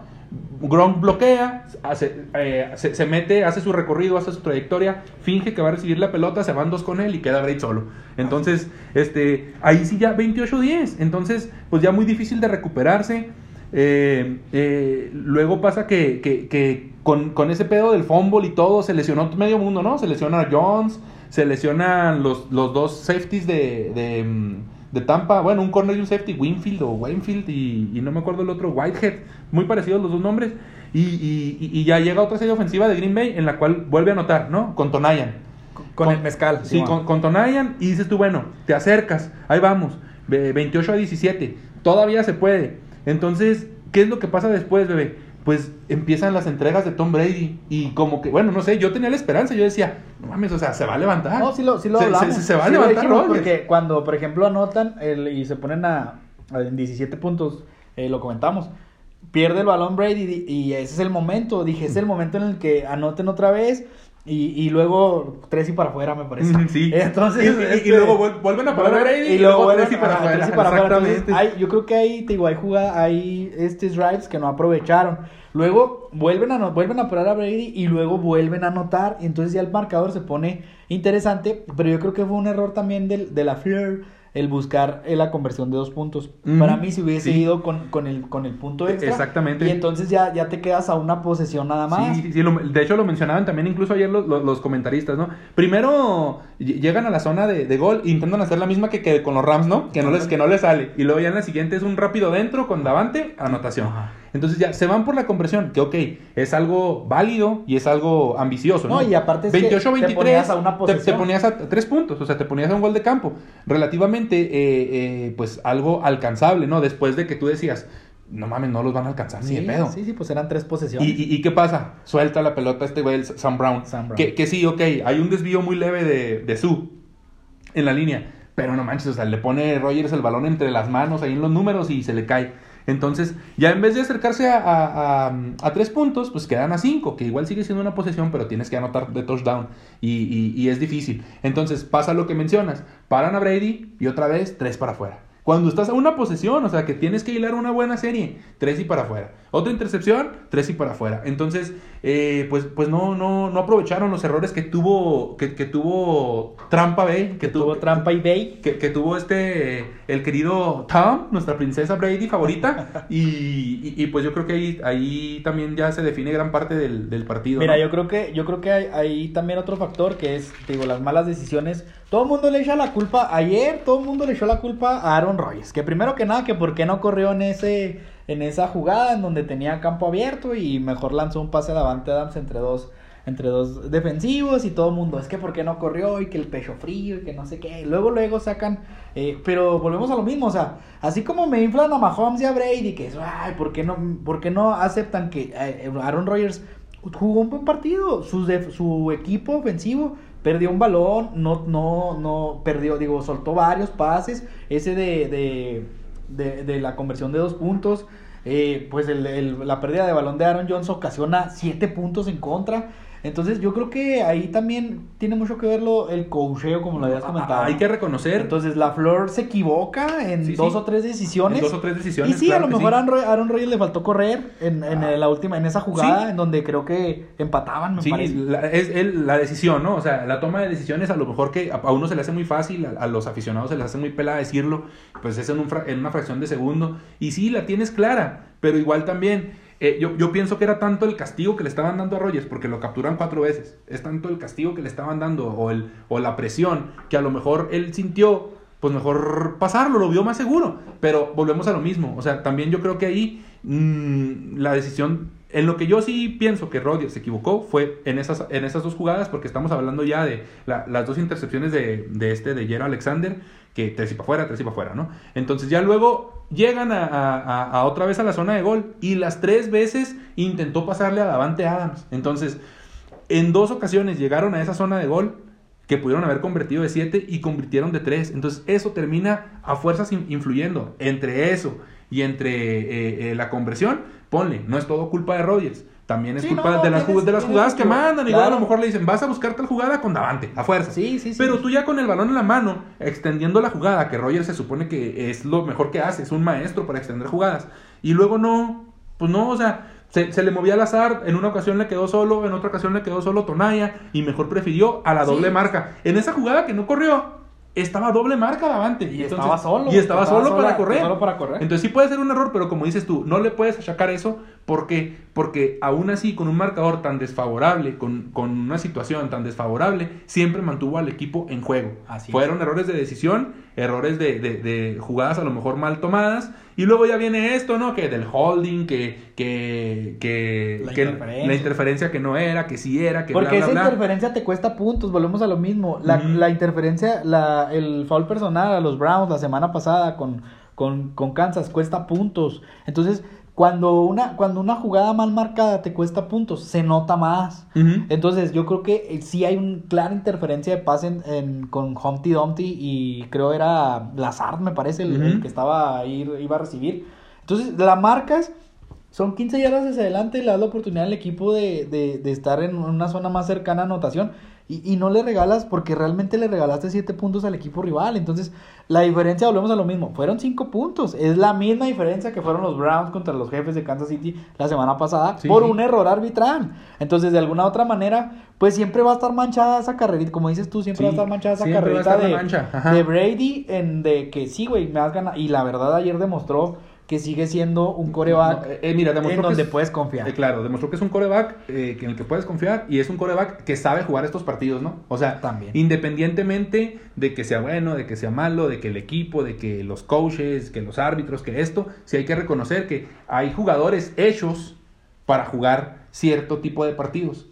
Gronk bloquea, hace, eh, se, se mete, hace su recorrido, hace su trayectoria, finge que va a recibir la pelota, se van dos con él y queda Braid solo. Entonces, este, ahí sí ya 28-10. Entonces, pues ya muy difícil de recuperarse. Eh, eh, luego pasa que, que, que con, con, ese pedo del fumble y todo, se lesionó medio mundo, ¿no? Se lesiona Jones, se lesionan los, los dos safeties de, de, mm, de, Tampa. Bueno, un corner y un safety, Winfield o Wainfield y, y, no me acuerdo el otro, Whitehead. Muy parecidos los dos nombres. Y, y, y, ya llega otra serie ofensiva de Green Bay en la cual vuelve a anotar, ¿no? Con Tonayan. Con, con, el mezcal. Sí, con, con Tonayan. Y dices tú, bueno, te acercas, ahí vamos. 28 a 17. Todavía se puede. Entonces, ¿qué es lo que pasa después, bebé? Pues empiezan las entregas de Tom Brady y como que, bueno, no sé, yo tenía la esperanza, yo decía, no mames, o sea, se va a levantar. No, sí lo, sí lo se, hablamos. Se, se va a Sí levantar, dijimos. Porque cuando, por ejemplo, anotan el- y se ponen a, a- en 17 puntos, eh, lo comentamos, pierde el balón Brady y, y ese es el momento, dije, ese es el momento en el que anoten otra vez y, y luego tres y para afuera, me parece. Sí. Entonces, Y- y- y este, luego vuel- vuelven a parar a Brady y luego vuelven tres y para afuera. tres y para afuera. Entonces, Exactamente. hay- yo creo que ahí, digo, hay jugada, hay estos drives que no aprovecharon. Luego vuelven a, vuelven a parar a Brady y luego vuelven a anotar. Y entonces ya el marcador se pone interesante. Pero yo creo que fue un error también del, de la Fleur el buscar eh, la conversión de dos puntos. Para mí, si hubiese sí. ido con, con, el, con el punto extra. Exactamente. Y entonces ya, ya te quedas a una posesión nada más. Sí, sí, sí, lo- de hecho lo mencionaban también incluso ayer los, los- los comentaristas, ¿no? Primero ll- llegan a la zona de, de gol e intentan hacer la misma que, que con los Rams, ¿no? Que no, les, que no les sale. Y luego ya en la siguiente es un rápido dentro con Davante, anotación. Ajá. Entonces ya se van por la conversión, que ok, es algo válido y es algo ambicioso, ¿no? No, y aparte es que 28 te 23 ponías a una te- te, posesión. ponías a tres puntos, o sea, te ponías a un gol de campo. Relativamente, eh, eh, pues algo alcanzable, ¿no? Después de que tú decías, no mames, no los van a alcanzar ni de Sí, pedo. sí, sí, pues eran tres posesiones. ¿Y, y, y qué pasa? Suelta la pelota este güey, el Sam Brown. Sam Brown. Que, que sí, ok, hay un desvío muy leve de, de Su en la línea. Pero no manches, o sea, le pone Rogers el balón entre las manos ahí en los números y se le cae. Entonces, ya en vez de acercarse a, tres puntos, pues quedan a cinco, que igual sigue siendo una posesión, pero tienes que anotar de touchdown y, y- y es difícil. Entonces, pasa lo que mencionas, paran a Brady y otra vez tres para afuera. Cuando estás a una posesión, o sea, que tienes que hilar una buena serie, tres y para afuera. Otra intercepción, tres y para afuera. Entonces, eh, pues, pues no, no, no aprovecharon los errores que tuvo, que, que tuvo Trampa Bay, que tuvo trampa y Bay. que, que tuvo este, el querido Tom, nuestra princesa Brady favorita. (laughs) y, y- y, pues yo creo que ahí, ahí también ya se define gran parte del, del partido. Mira, ¿no? yo creo que yo creo que hay, hay también otro factor que es, digo, las malas decisiones. Todo el mundo le echa la culpa, ayer todo el mundo le echó la culpa a Aaron Rodgers, que primero que nada que por qué no corrió en ese en esa jugada en donde tenía campo abierto y mejor lanzó un pase a Davante Adams entre dos entre dos defensivos y todo el mundo, es que por qué no corrió y que el pecho frío y que no sé qué. Luego luego sacan eh, pero volvemos a lo mismo, o sea, así como me inflan a Mahomes y a Brady que es, ay, ¿por qué no por qué no aceptan que eh, Aaron Rodgers jugó un buen partido. Su, su equipo ofensivo perdió un balón, no, no, no perdió, digo, soltó varios pases. Ese de, de, de, de la conversión de dos puntos. Eh, pues el- el- la pérdida de balón de Aaron Jones ocasiona siete puntos en contra. Entonces yo creo que ahí también tiene mucho que ver lo, el coacheo, como lo habías comentado. Ah, Hay que reconocer. Entonces la Flor se equivoca en Sí, dos sí. o tres decisiones. En dos o tres decisiones, Y sí, claro a lo mejor a Aaron, Ro- Aaron Rodgers le faltó correr en, en Ah. la última, en esa jugada, en donde creo que empataban, me Sí, parece. la, es el- la decisión, ¿no? O sea, la toma de decisiones a lo mejor que a, a uno se le hace muy fácil, a, a los aficionados se les hace muy pelada decirlo, pues es en, un fra- en una fracción de segundo. Y sí, la tienes clara, pero igual también, eh, yo, yo pienso que era tanto el castigo que le estaban dando a Rogers, porque lo capturan cuatro veces, es tanto el castigo que le estaban dando o, el, o la presión, que a lo mejor él sintió, pues mejor pasarlo, lo vio más seguro. Pero volvemos a lo mismo, o sea, también yo creo que ahí mm, la decisión en lo que yo sí pienso que Rodgers se equivocó fue en esas, en esas dos jugadas, porque estamos hablando ya de la- las dos intercepciones de, de este, de Jero Alexander, que tres y para afuera, tres y para afuera, ¿no? Entonces ya luego llegan a, otra vez a la zona de gol y las tres veces intentó pasarle a Davante Adams. Entonces, en dos ocasiones llegaron a esa zona de gol que pudieron haber convertido de 7 y convirtieron de 3. Entonces eso termina a fuerzas in- influyendo. Entre eso y entre eh, eh, la conversión, ponle, no es todo culpa de Rodgers. También es Sí, culpa no, de, las, tienes- de las jugadas que mandan. Igual a claro. lo mejor le dicen, vas a buscar tal jugada con Davante, a fuerza. Sí, sí, sí. Pero tú ya con el balón en la mano, extendiendo la jugada, que Rogers se supone que es lo mejor que hace, es un maestro para extender jugadas. Y luego no, pues no, o sea, se, se le movía al azar, en una ocasión le quedó solo, en otra ocasión le quedó solo Tonaya, y mejor prefirió a la Sí. doble marca. En esa jugada que no corrió, estaba doble marca Davante. Y estaba solo, Y estaba, estaba solo sola- para correr. solo para correr. Entonces sí puede ser un error, pero como dices tú, no le puedes achacar eso. ¿Por qué? Porque aún así, con un marcador tan desfavorable, con, con una situación tan desfavorable, siempre mantuvo al equipo en juego. Así es. Fueron errores de decisión, errores de, de- de jugadas a lo mejor mal tomadas. Y luego ya viene esto, ¿no? Que del holding, que, que, que, La que interferencia. la interferencia que no era, que sí era, que Porque bla, esa bla, bla. interferencia te cuesta puntos, volvemos a lo mismo. La, la interferencia, la, el foul personal a los Browns la semana pasada con, con, con Kansas cuesta puntos. Entonces, cuando una, cuando una jugada mal marcada te cuesta puntos, se nota más. Entonces, yo creo que eh, sí hay una clara interferencia de pase en, en- con Humpty Dumpty y creo era Lazard, me parece, el, que estaba ahí, iba a recibir. Entonces, la marcas, son 15 yardas hacia adelante y le das la oportunidad al equipo de, de, de estar en una zona más cercana a anotación. Y, y no le regalas porque realmente le regalaste 7 puntos al equipo rival. Entonces, la diferencia, volvemos a lo mismo, fueron 5 puntos. Es la misma diferencia que fueron los Browns contra los jefes de Kansas City la semana pasada Sí, por sí. un error arbitral. Entonces, de alguna otra manera, pues siempre va a estar manchada esa carrerita. Como dices tú, siempre Sí, va a estar manchada esa carrerita de, de Brady en de que sí, güey, me has ganado. Y la verdad, ayer demostró que sigue siendo un coreback No, eh, eh, mira, en que donde es- puedes confiar. Eh, claro, demostró que es un coreback eh, en el que puedes confiar y es un coreback que sabe jugar estos partidos, ¿no? O sea, También. independientemente de que sea bueno, de que sea malo, de que el equipo, de que los coaches, que los árbitros, que esto, sí hay que reconocer que hay jugadores hechos para jugar cierto tipo de partidos.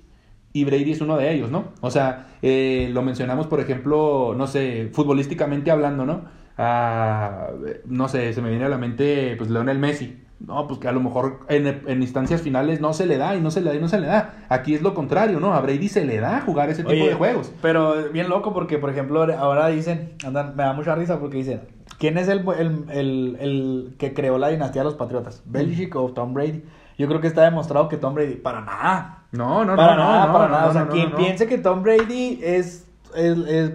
Y Brady es uno de ellos, ¿no? O sea, lo mencionamos, por ejemplo, no sé, futbolísticamente hablando, ¿no? No sé, se me viene a la mente, pues, Leonel Messi. No, pues que a lo mejor en, en instancias finales no se le da y no se le da y no se le da. Aquí es lo contrario, ¿no? A Brady se le da jugar ese tipo de juegos. Pero bien loco porque, por ejemplo, ahora dicen, andan, me da mucha risa porque dicen, ¿quién es el, el, el, el que creó la dinastía de los Patriotas? ¿Belichick o Tom Brady? Yo creo que está demostrado que Tom Brady, para nada. No, no, para no, nada, no, para no, nada. no, o sea, quien piense que Tom Brady es,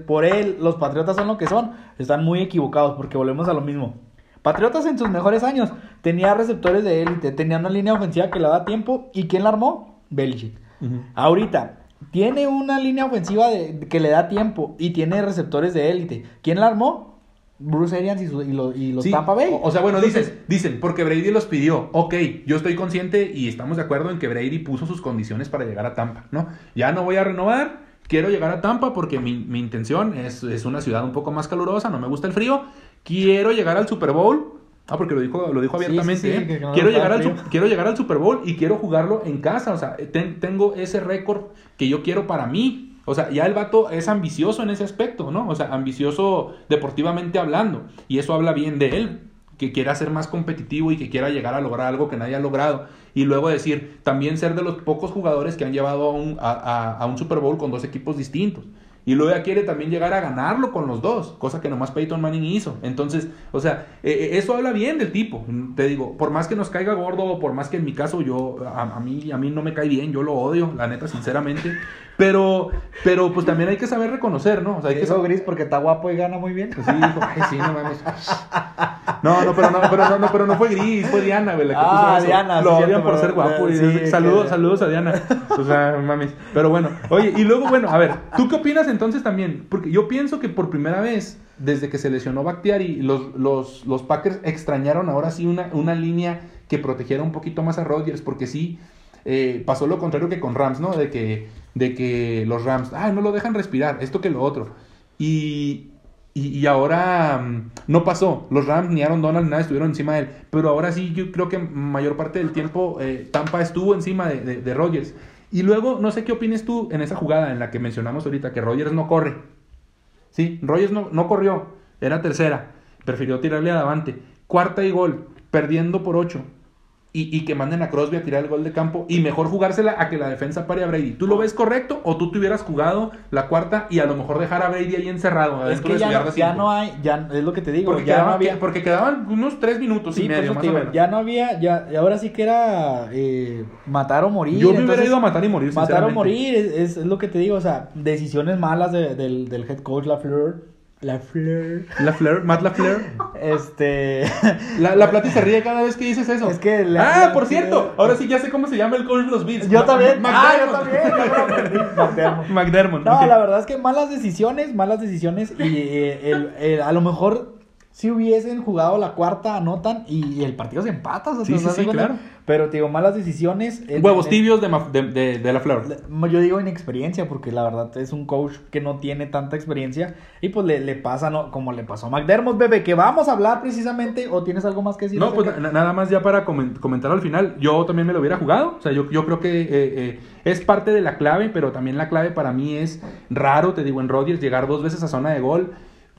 por él, los Patriotas son lo que son, están muy equivocados porque volvemos a lo mismo. Patriotas en sus mejores años tenía receptores de élite, tenía una línea ofensiva que le daba tiempo. ¿Y quién la armó? Belichick. Ahorita, tiene una línea ofensiva de- que le da tiempo y tiene receptores de élite. ¿Quién la armó? Bruce Arians y, su- y lo- y los Sí, Tampa Bay. O, o sea, bueno, Entonces, dicen, dicen, porque Brady los pidió. Ok, yo estoy consciente y estamos de acuerdo en que Brady puso sus condiciones para llegar a Tampa, ¿no? Ya no voy a renovar, quiero llegar a Tampa porque mi, mi intención es, es una ciudad un poco más calurosa, no me gusta el frío, quiero llegar al Super Bowl. Ah, porque lo dijo, lo dijo abiertamente. sí, sí, ¿eh? no quiero, le llegar al, quiero llegar al Super Bowl y quiero jugarlo en casa. O sea, ten- tengo ese récord que yo quiero para mí. O sea, ya el vato es ambicioso en ese aspecto, ¿no? O sea, ambicioso deportivamente hablando. Y eso habla bien de él. Que quiera ser más competitivo y que quiera llegar a lograr algo que nadie ha logrado. Y luego decir, también ser de los pocos jugadores que han llevado a un, a, a- a un Super Bowl con dos equipos distintos. Y luego ya quiere también llegar a ganarlo con los dos, cosa que nomás Peyton Manning hizo. Entonces, o sea, eh, eh, eso habla bien del tipo. Te digo, por más que nos caiga gordo, o por más que en mi caso yo, a, a mí, a mí no me cae bien, yo lo odio, la neta, sinceramente. Pero, pero pues también hay que saber reconocer, ¿no? O sea, hay que Eso saber... gris porque está guapo y gana muy bien. Pues sí, dijo, ay, sí, no mames. No, no, pero no, pero no, no, pero no fue gris, fue Diana, güey, la que Ah, puso. Diana, Lo odian por ser guapo. y sí, saludos, que- saludos a Diana. O sea, mames. Pero bueno, oye, y luego, bueno, a ver, ¿tú qué opinas entonces también? Porque yo pienso que por primera vez, desde que se lesionó Bakhtiari, los, los, los Packers extrañaron ahora sí una, una línea que protegiera un poquito más a Rodgers, porque sí, eh, pasó lo contrario que con Rams, ¿no? De que, de que los Rams, ay, no lo dejan respirar, esto que lo otro. Y, y, ahora mm, no pasó. Los Rams ni Aaron Donald nada estuvieron encima de él. Pero ahora sí, yo creo que mayor parte del tiempo eh, Tampa estuvo encima de, de, de Rodgers. Y luego, no sé qué opines tú en esa jugada en la que mencionamos ahorita, que Rodgers no corre. Sí, Rodgers no, no corrió. Era tercera. Prefirió tirarle a Davante. Cuarta y gol. Perdiendo por ocho. Y, y que manden a Crosby a tirar el gol de campo. Y mejor jugársela a que la defensa pare a Brady. ¿Tú lo ves correcto? ¿O tú te hubieras jugado la cuarta y a lo mejor dejar a Brady ahí encerrado? Es que ya, no, ya no hay, ya es lo que te digo, Porque, ya quedaban, no había. porque quedaban unos tres minutos Sí, y medio, más o menos. ya no había, ya, y ahora sí que era eh, matar o morir. Yo me hubiera ido a matar y morir, Matar o morir, es, es- es lo que te digo, o sea, decisiones malas de- del, del head coach LaFleur. La Fleur. La Fleur, Matt La Fleur. Este. (laughs) La, la Plati se ríe cada vez que dices eso. Es que la- ah, la- por cierto, ahora sí ya sé cómo se llama el coach de los Bills. Yo Ma- también. Ma- Ah, yo McDermott. también. (laughs) McDermott. McDermott. No, la verdad es que malas decisiones, malas decisiones. Y eh, el- el- a lo mejor si hubiesen jugado la cuarta, anotan y el partido se empata. o sea, Sí, ¿te sí, sí, claro. Pero, te digo, malas decisiones. en- Huevos en- tibios de, de, de- de La Fleur. Yo digo inexperiencia, porque la verdad es un coach que no tiene tanta experiencia. Y pues le, le pasa, ¿no? Como le pasó a McDermott, bebé, que vamos a hablar precisamente. ¿O tienes algo más que decir? No, pues na- nada más ya para comen- comentar al final. Yo también me lo hubiera jugado. O sea, yo, yo creo que eh, eh, es parte de la clave, pero también la clave para mí es raro, te digo, en Rodgers llegar dos veces a zona de gol.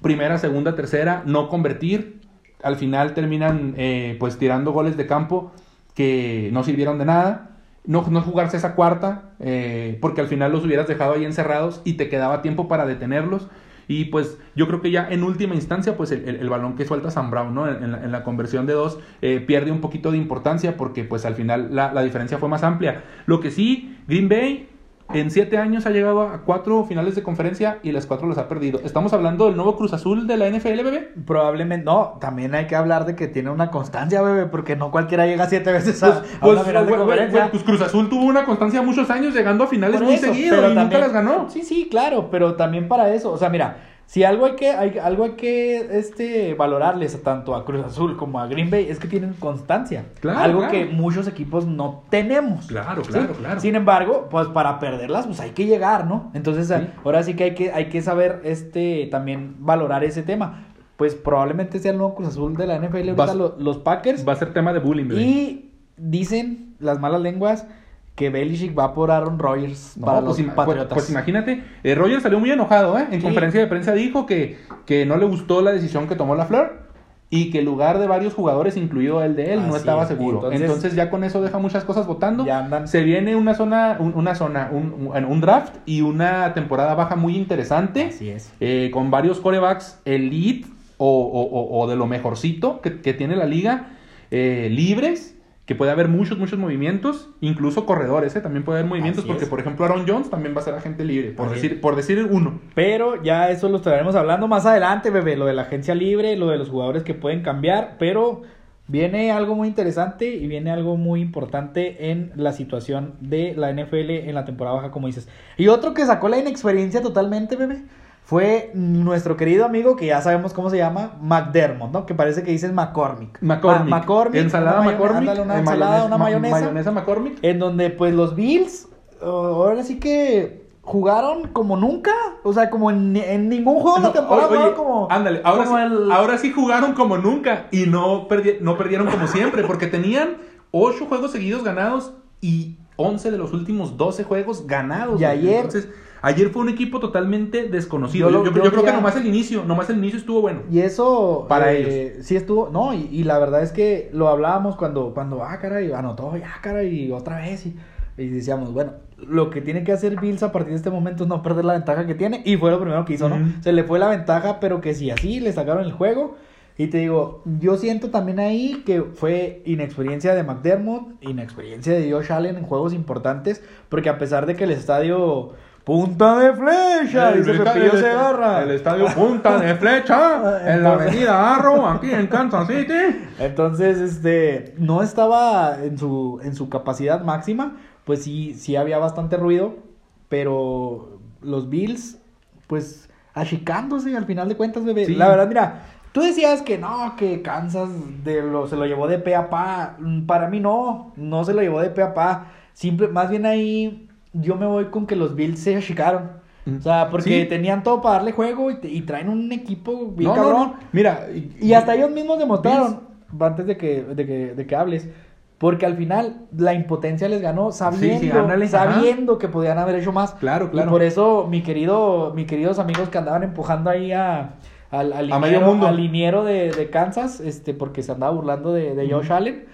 Primera, segunda, tercera, no convertir. Al final terminan eh, pues tirando goles de campo que no sirvieron de nada. No, no jugarse esa cuarta, eh, porque al final los hubieras dejado ahí encerrados y te quedaba tiempo para detenerlos. Y pues yo creo que ya en última instancia, pues el, balón que suelta Sam Brown, ¿no? En, la, conversión de dos, eh, pierde un poquito de importancia porque pues al final la diferencia fue más amplia. Lo que sí, Green Bay en siete años ha llegado a cuatro finales de conferencia y las cuatro las ha perdido. Estamos hablando del nuevo Cruz Azul de la NFL, bebé. Probablemente, no, también hay que hablar de que tiene una constancia, bebé, porque no cualquiera llega siete veces a, Pues, a pues, una final de güey, conferencia. pues Cruz Azul tuvo una constancia muchos años llegando a finales Por muy seguido y nunca las ganó. Sí, sí, claro, pero también para eso, o sea, mira, si algo hay que, hay, algo hay que este, valorarles tanto a Cruz Azul como a Green Bay es que tienen constancia. Claro, algo claro. que muchos equipos no tenemos. Claro, ¿sí? claro, claro. Sin embargo, pues para perderlas, pues hay que llegar, ¿no? Entonces, Sí. ahora sí que hay que, hay que saber este también valorar ese tema. Pues probablemente sea el nuevo Cruz Azul de la NFL ahorita Vas- lo- los Packers. Va a ser tema de bullying, bebé. Y dicen las malas lenguas que Belichick va por Aaron Rodgers No, para pues, los pues- Patriotas. pues imagínate, eh, Roger salió muy enojado, ¿eh? En Sí. conferencia de prensa dijo que, que no le gustó la decisión que tomó la Flor y que el lugar de varios jugadores, incluido el de él, no estaba es. seguro. Entonces- Entonces, ya con eso deja muchas cosas votando. Ya andan- Se viene una zona, un- una zona, un, un- un draft y una temporada baja muy interesante. Así es. eh, con varios corebacks elite o, o- o- o de lo mejorcito que, que tiene la liga, eh, libres, que puede haber muchos, muchos movimientos, incluso corredores, ¿eh? también puede haber movimientos, Así porque es. por ejemplo Aaron Jones también va a ser agente libre, por, Así decir, es. por decir uno. Pero ya eso lo estaremos hablando más adelante, bebé. Lo de la agencia libre, lo de los jugadores que pueden cambiar. Pero viene algo muy interesante y viene algo muy importante en la situación de la NFL en la temporada baja, como dices. Y otro que sacó la inexperiencia totalmente, bebé. Fue nuestro querido amigo que ya sabemos cómo se llama, McDermott, ¿no? Que parece que dices McCormick. McCormick. Ma- McCormick, Ensalada una McCormick. ándale, una eh, ensalada, una ma- mayonesa. Mayonesa McCormick. En donde, pues, los Bills, ahora sí que jugaron como nunca. O sea, como en, en ningún juego de la temporada. oye, como, ándale, ahora, como sí, el- ahora sí jugaron como nunca y no, perdi- no perdieron como siempre, porque tenían 8 juegos seguidos ganados y 11 de los últimos 12 juegos ganados. Y ayer- Entonces, ayer fue un equipo totalmente desconocido. Yo Yo, lo- yo- yo yo creo que nomás el inicio, nomás el inicio estuvo bueno. Y eso. Para eh, Sí estuvo. No, y, y la verdad es que lo hablábamos cuando, cuando ah, caray, anotó, ya, caray, otra vez. Y, y decíamos, bueno, lo que tiene que hacer Bills a partir de este momento es no perder la ventaja que tiene. Y fue lo primero que hizo, ¿no? Se le fue la ventaja, pero que si así le sacaron el juego. Y te digo, yo siento también ahí que fue inexperiencia de McDermott, inexperiencia de Josh Allen en juegos importantes, porque a pesar de que el estadio punta de flecha, El- dice el- Pepillo el- Segarra. El estadio Punta de Flecha (laughs) en la avenida Arrow, aquí en Kansas City. Entonces, este, no estaba en su, en su capacidad máxima, pues sí, sí había bastante ruido, pero los Bills, pues, achicándose al final de cuentas, bebé. Sí. La verdad, mira, tú decías que no, que Kansas de lo, se lo llevó de pe a pa. Mm, Para mí no, no se lo llevó de pe a pa. Simple, más bien ahí yo me voy con que los Bills se achicaron. O sea, porque Sí. tenían todo para darle juego y, te- y traen un equipo bien No, cabrón. no. Mira, Y hasta ellos mismos demostraron, antes de que, de que, de que hables, porque al final la impotencia les ganó sabiendo, Sí, sí, ándale, ajá. sabiendo que podían haber hecho más. Claro, claro. Y por eso, mi querido, mis queridos amigos que andaban empujando ahí a, al, al A medio liniero, mundo. al liniero de, de Kansas, este, porque se andaba burlando de, de Josh. Allen,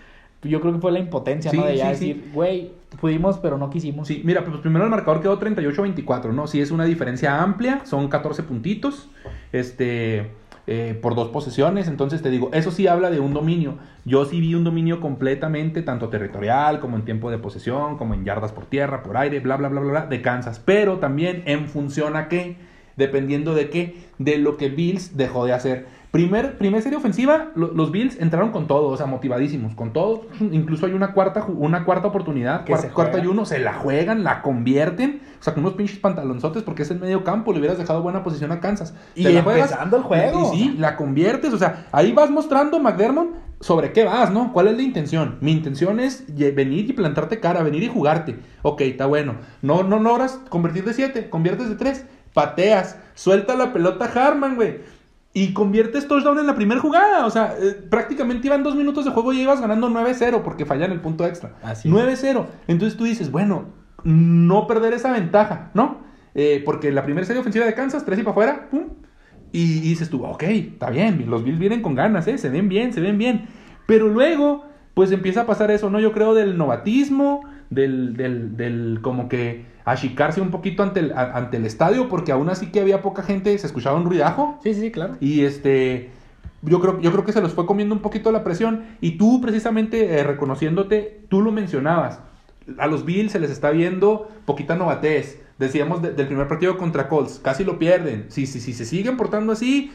yo creo que fue la impotencia, Sí, ¿no? De ya sí, sí. decir, güey, pudimos, pero no quisimos. Sí, mira, pues primero el marcador quedó 38-24, ¿no? Sí es una diferencia amplia, son 14 puntitos, este, eh, por dos posesiones, entonces te digo, eso sí habla de un dominio. Yo sí vi un dominio completamente, tanto territorial, como en tiempo de posesión, como en yardas por tierra, por aire, bla, bla, bla, bla, bla, de Kansas, pero también en función a qué? dependiendo de qué, de lo que Bills dejó de hacer. Primer, primer serie ofensiva, lo- los Bills entraron con todo, o sea, motivadísimos, con todo. Incluso hay una cuarta, una cuarta oportunidad, cuarta juega. y uno, se la juegan, la convierten, o sea, con unos pinches pantalonzotes porque es el medio campo, le hubieras dejado buena posición a Kansas. Y Te la juegas, empezando el juego. y sí, la conviertes, o sea, ahí vas mostrando, McDermott, sobre qué vas, ¿no? ¿Cuál es la intención? Mi intención es venir y plantarte cara, venir y jugarte. Ok, está bueno. No, no logras convertir de 7, conviertes de 3, pateas, suelta la pelota Harman, güey. Y conviertes touchdown en la primera jugada. O sea, eh, prácticamente iban dos minutos de juego y ibas ganando 9-0 porque fallan el punto extra. Así es. 9-0. Entonces tú dices, bueno, no perder esa ventaja, ¿no? Eh, porque la primera serie ofensiva de Kansas, tres y para afuera, pum. Y, y dices tú, ok, está bien, los Bills vienen con ganas, ¿eh? Se ven bien, se ven bien. Pero luego, pues empieza a pasar eso, ¿no? Yo creo del novatismo, del, del, del como que achicarse un poquito ante el, a- ante el estadio, porque aún así que había poca gente, se escuchaba un ruidajo. Sí, sí, claro. Y este, yo creo, yo creo que se los fue comiendo un poquito la presión. Y tú, precisamente, eh, reconociéndote, tú lo mencionabas. A los Bills se les está viendo poquita novatez. Decíamos de- del primer partido contra Colts, casi lo pierden. Si, si, si se siguen portando así,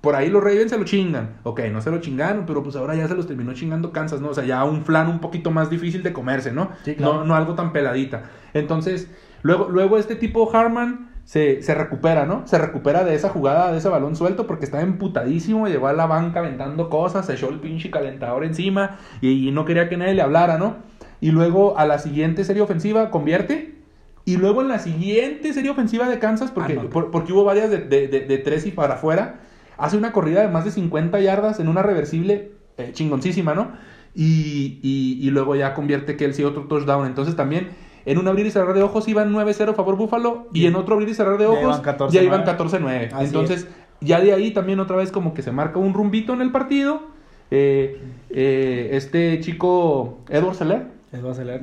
por ahí los Ravens se lo chingan. Ok, no se lo chingaron, pero pues ahora ya se los terminó chingando Kansas, ¿no? O sea, ya un flan un poquito más difícil de comerse, ¿no? Sí, claro. No, no algo tan peladita. Entonces, luego, luego este tipo Harman se, se recupera, ¿no? Se recupera de esa jugada, de ese balón suelto, porque estaba emputadísimo, llegó a la banca aventando cosas, se echó el pinche calentador encima y, y no quería que nadie le hablara, ¿no? Y luego a la siguiente serie ofensiva convierte. Y luego en la siguiente serie ofensiva de Kansas, porque, Ah, no. por- porque hubo varias de, de, de- de tres y para afuera, hace una corrida de más de 50 yardas en una reversible eh, chingoncísima, ¿no? Y, y, y luego ya convierte Kelsey otro touchdown. Entonces también en un abrir y cerrar de ojos iban 9-0 a favor Búfalo y en otro abrir y cerrar de ojos iban 14-9. ya iban 14-9. Así Entonces ya de ahí también otra vez como que se marca un rumbito en el partido. Eh, eh, este chico Edward Seller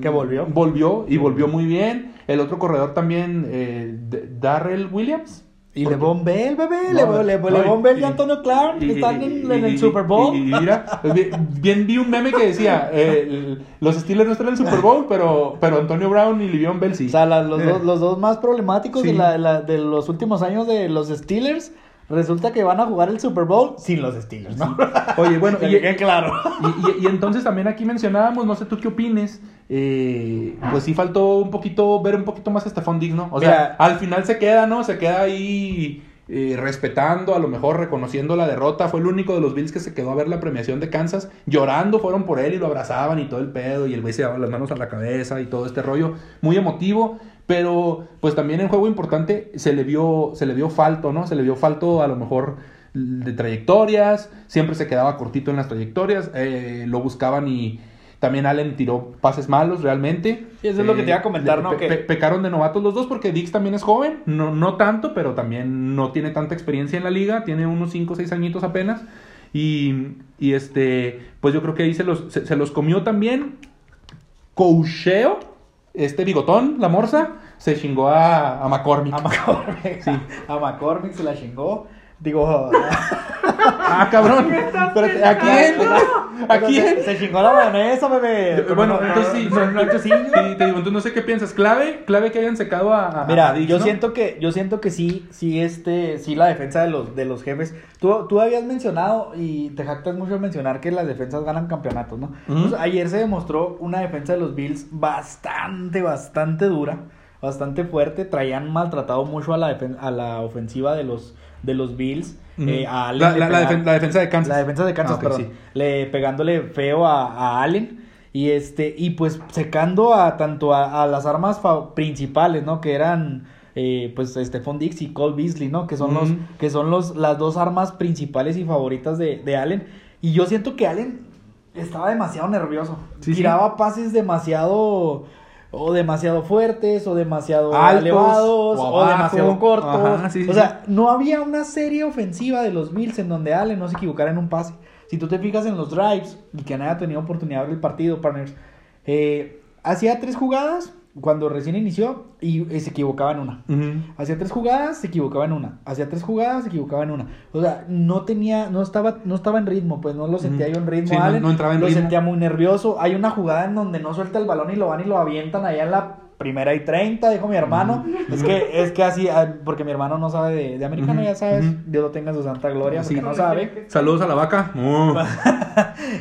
que volvió. volvió y volvió muy bien. El otro corredor también, eh, Darrell Williams. Y Levon Bell, bebé. No, Le, no, Bell y y- Antonio Clark y- están en, el Super Bowl. Y, mira, bien, bien vi un meme que decía, (laughs) eh, el- los Steelers no están en el Super Bowl, pero, pero Antonio Brown y Livion Bell sí. O sea, la- los, Eh, dos, los dos más problemáticos Sí. de, la, la- de los últimos años de los Steelers, resulta que van a jugar el Super Bowl sin los Steelers, ¿no? Oye, bueno, (laughs) y, claro. (laughs) y, y- y entonces también aquí mencionábamos, no sé tú qué opines, eh, pues sí faltó un poquito, ver un poquito más a Stephon Diggs, ¿no? O sea, al final se queda, ¿no? Se queda ahí eh, respetando, a lo mejor reconociendo la derrota. Fue el único de los Bills que se quedó a ver la premiación de Kansas. Llorando, fueron por él y lo abrazaban y todo el pedo. Y el güey se daba las manos a la cabeza y todo este rollo. Muy emotivo. Pero, pues también en juego importante se le vio, se le vio falto, ¿no? Se le vio falto a lo mejor de trayectorias. Siempre se quedaba cortito en las trayectorias. eh, lo buscaban y también Allen tiró pases malos realmente. Sí, eso es lo que te iba a comentar, le- ¿no? pe- pecaron de novatos los dos porque Dix también es joven, no, no tanto, pero también no tiene tanta experiencia en la liga, tiene unos 5 o 6 añitos apenas. Y, y este, pues yo creo que ahí se los, se, se los comió también. Coucheo, este bigotón, la morsa, se chingó a, a McCormick. A McCormick. Sí. (laughs) A McCormick se la chingó. Digo, (laughs) Ah, cabrón. ¿Qué estás Espérate, ¿A quién? ¿A quién? Se, chingó la mayonesa, bebé. Bueno, No, no, entonces sí, no, no, sí. sí, te digo, entonces no sé qué piensas. Clave, clave que hayan secado a, a- Mira, a Dix, yo ¿no? siento que, yo siento que sí, sí, este, sí la defensa de los, de los jefes. Tú, tú habías mencionado y te jactas mucho en mencionar que las defensas ganan campeonatos, ¿no? Pues, ayer se demostró una defensa de los Bills bastante, bastante dura, bastante fuerte. Traían maltratado mucho a la, a la ofensiva de los, de los Bills. Eh, a Allen La- le la- la pegaban- defen- la defensa de Kansas. La defensa de Kansas, Ah, perdón. sí. Le, pegándole feo a, a Allen. Y este, y pues secando a tanto a, a las armas principales, ¿no? Que eran eh, pues Stephon Dix y Cole Beasley, ¿no? Que son los, que son los, las dos armas principales y favoritas de, de Allen. Y yo siento que Allen estaba demasiado nervioso. Sí, sí. Tiraba pases demasiado o demasiado fuertes o demasiado Altos, elevados o demasiado cortos. Ajá, sí, sí, o sí. sea, no había una serie ofensiva de los Bills en donde Allen no se equivocara en un pase. Si tú te fijas en los drives y que nadie ha tenido oportunidad de ver el partido, partners, eh, hacía tres jugadas cuando recién inició y, eh, se equivocaba en una. Hacía tres jugadas, se equivocaba en una. Hacía tres jugadas, se equivocaba en una. O sea, no tenía, no estaba, no estaba en ritmo, pues no lo sentía yo en ritmo. Sí, no entraba en lo ritmo. sentía muy nervioso. Hay una jugada en donde no suelta el balón y lo van y lo avientan allá en la primera y 30, dijo mi hermano. Es que, es que así, ah, porque mi hermano no sabe de, de americano, ya sabes. Dios lo tenga en su santa gloria, Sí. porque no sabe. Saludos a la vaca. (laughs) Uh.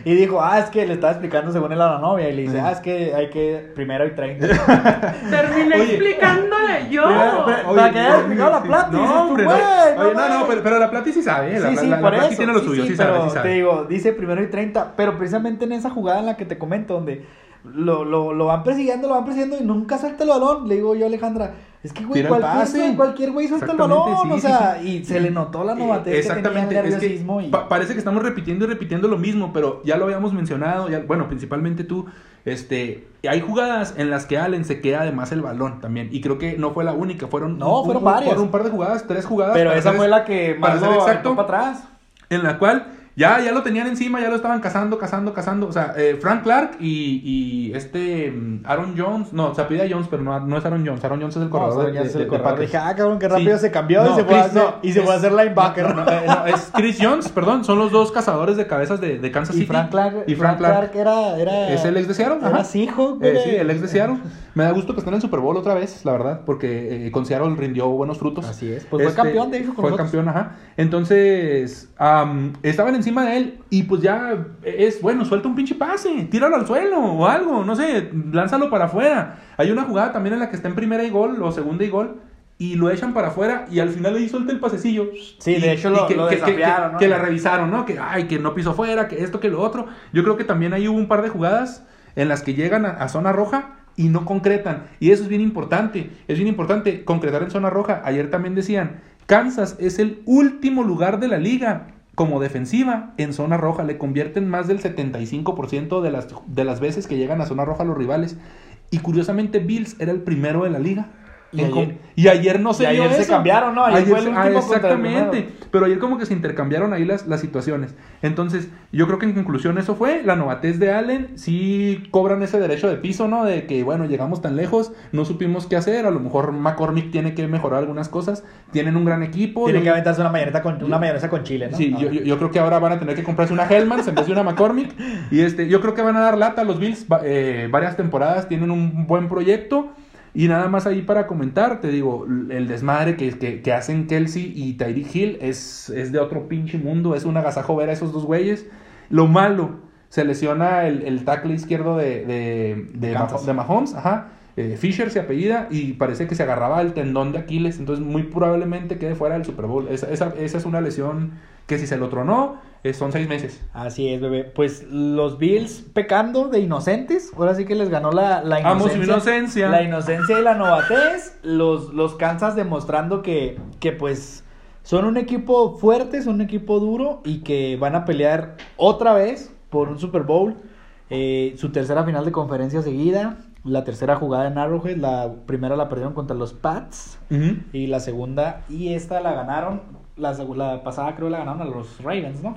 y dijo, ah, es que le estaba explicando según él a la novia. Y le dice, ah, es que hay que primero y 30. (laughs) Terminé Oye. explicándole yo. Para que haya explicado la plata, No, hombre, no. Oye, no, no, pero, pero la Plati sí sabe. La, Sí, la- sí, la, por Plati eso. tiene lo sí, suyo, sí, sí, sabe, pero sí sabe. Te digo, dice primero y 30, pero precisamente en esa jugada en la que te comento, donde lo, lo, lo van persiguiendo, lo van persiguiendo y nunca suelta el balón. Le digo yo a Alejandra, es que, güey, cualquier, cualquier güey suelta el Exactamente, balón, sí, o sea, sí. y se le notó la novatez Exactamente, que tenía el es que nerviosismo. y... pa- parece que estamos repitiendo y repitiendo lo mismo, pero ya lo habíamos mencionado, ya, bueno, principalmente tú, este, hay jugadas en las que Allen se queda además el balón también, y creo que no fue la única, fueron, No, un- fueron un- varias. fueron un par de jugadas, tres jugadas. pero para esa ser- fue la que para más lo exacto, para atrás. en la cual ya, ya lo tenían encima, ya lo estaban cazando, cazando, cazando. O sea, eh, Frank Clark y, y este mm, Aaron Jones, no, se apellida Jones, pero no, no es Aaron Jones. Aaron Jones es el No, corredor o sea, de, se corredor. Dije, ah, cabrón, qué Sí. rápido se cambió y No, se fue, a Chris, hacer, no, y se fue a es- hacer linebacker. No, no, eh, no, es Chris Jones, perdón, son los dos cazadores de cabezas de, de Kansas y City. Frank Clark, y Frank Clark. era, era... Es el ex de Seattle, Era hijo, Eh, sí, el ex de Seattle. Me da gusto que estén en el Super Bowl otra vez, la verdad, porque eh, con Seattle rindió buenos frutos. Así es. Pues fue campeón, de con Fue nosotros. campeón, ajá. Entonces, am, estaban encima de él y pues ya es, bueno, suelta un pinche pase, tíralo al suelo o algo, no sé, lánzalo para afuera. Hay una jugada también en la que está en primera y gol o segunda y gol y lo echan para afuera y al final ahí suelta el pasecillo. Sí, de Y- hecho y lo- que, lo que- que- desafiaron, que- ¿no? que la revisaron, ¿no? Que, ay, que no pisó fuera, que esto, que lo otro. Yo creo que también ahí hubo un par de jugadas en las que llegan a, a zona roja y no concretan. Y eso es bien importante. Es bien importante concretar en zona roja. Ayer también decían, Kansas es el último lugar de la liga como defensiva en zona roja. Le convierten más del 75% de las, de las veces que llegan a zona roja los rivales. Y curiosamente Bills era el primero de la liga. Y ayer- y ayer no se y dio ayer se eso. cambiaron, ¿no? Ayer fue el último el exactamente. primero. Pero ayer como que se intercambiaron ahí las, las situaciones. Entonces, yo creo que en conclusión eso fue. La novatez de Allen, sí cobran ese derecho de piso, ¿no? De que, bueno, llegamos tan lejos, no supimos qué hacer. A lo mejor McCormick tiene que mejorar algunas cosas. Tienen un gran equipo. Tiene Yo- que aventarse una mayonesa con, una mayonesa con chile, ¿no? Sí, No. yo, yo- yo creo que ahora van a tener que comprarse una Hellmann's en vez de una McCormick. Y este, yo creo que van a dar lata a los Bills eh, varias temporadas, tienen un buen proyecto. Y nada más ahí para comentar, te digo, el desmadre que, que, que hacen Kelsey y Tyreek Hill es, es de otro pinche mundo, es un agasajo ver a esos dos güeyes. Lo malo, se lesiona el, el tackle izquierdo de, de, de, Kansas. Mah- de Mahomes, ajá. Eh, Fisher se apellida y parece que se agarraba el tendón de Aquiles, entonces muy probablemente quede fuera del Super Bowl. Esa, esa, esa es una lesión que si se lo tronó, eh, son seis meses. Así es, bebé. Pues los Bills pecando de inocentes. Ahora sí que les ganó la, la Amo inocencia. su inocencia. La inocencia y la novatez. Los, los Kansas demostrando que, que pues son un equipo fuerte, son un equipo duro y que van a pelear otra vez por un Super Bowl. Eh, su tercera final de conferencia seguida. La tercera jugada en Arrowhead. La primera la perdieron contra los Pats. Y la segunda y esta la ganaron. La, pasada creo la ganaron a los Ravens, ¿no?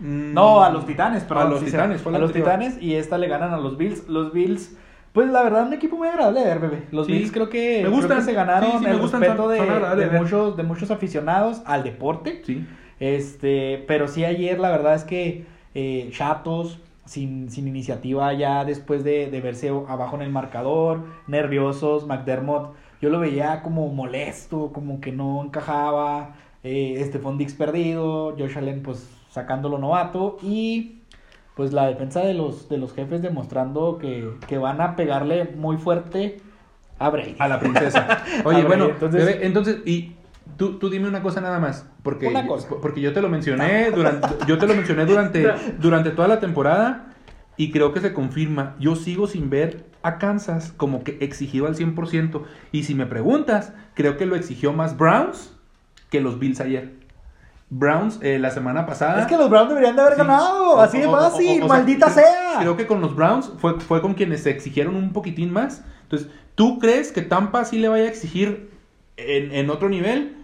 Mm, No, a los Titanes, perdón. A los sí, Titanes, fue a los. Titanes y esta le ganan a los Bills. Los Bills, pues la verdad, un equipo muy agradable de ver, bebé. Los Sí, Bills creo que, me creo gustan. que se ganaron Sí, me el gustan, respeto son- de, son agradables de de ver. muchos, de muchos aficionados al deporte. Sí. Este, pero sí ayer la verdad es que eh, chatos, sin, sin iniciativa ya después de, de verse abajo en el marcador, nerviosos, McDermott, yo lo veía como molesto, como que no encajaba, eh, Stephon Dix perdido, Josh Allen pues sacándolo novato y pues la defensa de los, de los jefes demostrando que, que van a pegarle muy fuerte a Brady. A la princesa. (laughs) Oye, bueno, entonces- entonces, entonces y tú, tú dime una cosa nada más, porque Una cosa. porque yo te lo mencioné durante yo te lo mencioné durante (laughs) durante toda la temporada y creo que se confirma. Yo sigo sin ver a Kansas como que exigido al 100% y si me preguntas, creo que lo exigió más Browns que los Bills ayer. Browns eh, la semana pasada Es que los Browns deberían de haber Sí. ganado, O- así de fácil, o sea, maldita creo- sea. Creo que con los Browns fue, fue con quienes se exigieron un poquitín más. Entonces, ¿tú crees que Tampa sí le vaya a exigir en, en otro nivel?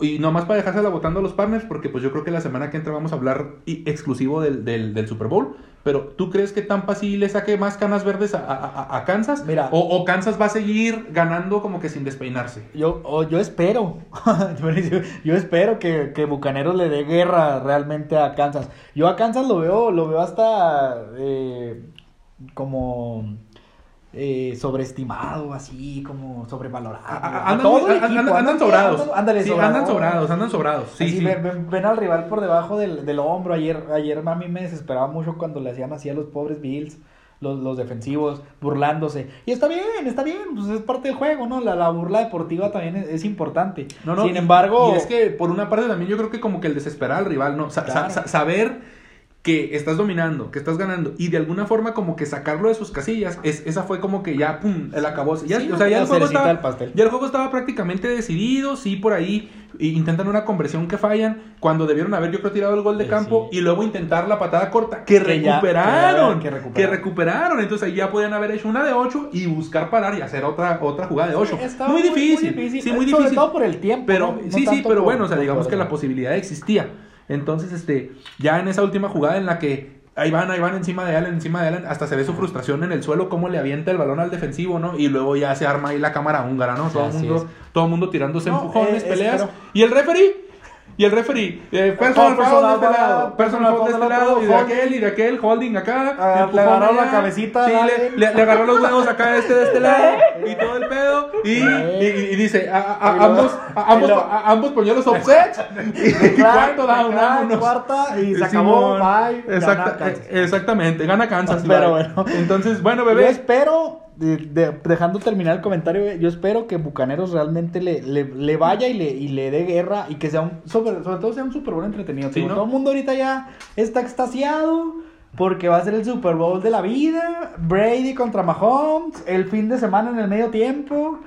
Y nomás para dejársela votando a los partners, porque pues yo creo que la semana que entra vamos a hablar exclusivo del, del- del Super Bowl. Pero ¿tú crees que Tampa sí le saque más canas verdes a, a- a- Kansas? Mira. O, o Kansas va a seguir ganando como que sin despeinarse? Yo, o yo espero, (laughs) yo espero que, que Bucaneros le dé guerra realmente a Kansas. Yo a Kansas lo veo, lo veo hasta eh, como eh, sobreestimado, así como sobrevalorado. A- a- A Andan, todo el andan- equipo, andan- andan andan- sobrados. andan- Ándale, Sí, sobrado. andan sobrados, andan sobrados. Sí, Así sí. Ven, al rival por debajo del, del hombro. Ayer, ayer a mí me desesperaba mucho cuando le hacían así a los pobres Bills, los, los defensivos, burlándose. Y está bien, está bien, pues es parte del juego, ¿no? La, la burla deportiva también es, es importante. No, no, Sin y- embargo, Y es que por una parte también yo creo que como que el desesperar al rival, ¿no? Sa- sa- Claro. sa- saber que estás dominando, que estás ganando y de alguna forma como que sacarlo de sus casillas, es, esa fue como que ya, pum, el acabó. Ya, Sí, o sea, ya el, juego estaba, del pastel. ya el juego estaba prácticamente decidido, sí, por ahí i- intentan una conversión que fallan, cuando debieron haber yo creo tirado el gol de Eh, campo sí. y luego intentar la patada corta, que, recuperaron, que que recuperaron. recuperaron, entonces ahí ya podían haber hecho una de 8 y buscar parar y hacer otra, otra jugada de 8. estaba Muy difícil, sí, muy Sobre difícil. todo por el tiempo. Pero ¿no? No sí, sí, pero por- bueno, o sea, digamos que la posibilidad existía. Entonces, este, ya en esa última jugada en la que ahí van, ahí van encima de Allen, encima de Allen, hasta se ve su frustración en el suelo, cómo le avienta el balón al defensivo, ¿no? Y luego ya se arma ahí la cámara húngara, ¿no? Todo el mundo, todo el mundo tirándose No, empujones, eh, peleas. espero. Y el referee, y el referee, eh, personal foul de personal este lado, personal de este lado, y de aquel, y de aquel, holding acá. Ah, le agarró la allá. cabecita, Sí, le, le- le agarró los huevos acá este de este lado, y (laughs) todo el pedo, y, y- y dice, a, a- ambos, ambos, ambos pañuelos offset, (laughs) y cuarto down, vámonos. cuarta, y se acabó, bye, Exacta- gana Kansas. exactamente, gana Kansas. Pero bueno. Entonces, bueno, Yo bebé. espero, de- de- dejando terminar el comentario, yo espero que Bucaneros realmente le, le, le vaya y le, y le dé guerra y que sea un, sobre, sobre todo sea un Super Bowl entretenido. Sí, Digo, ¿no? Todo el mundo ahorita ya está extasiado porque va a ser el Super Bowl de la vida. Brady contra Mahomes, el fin de semana en el medio tiempo.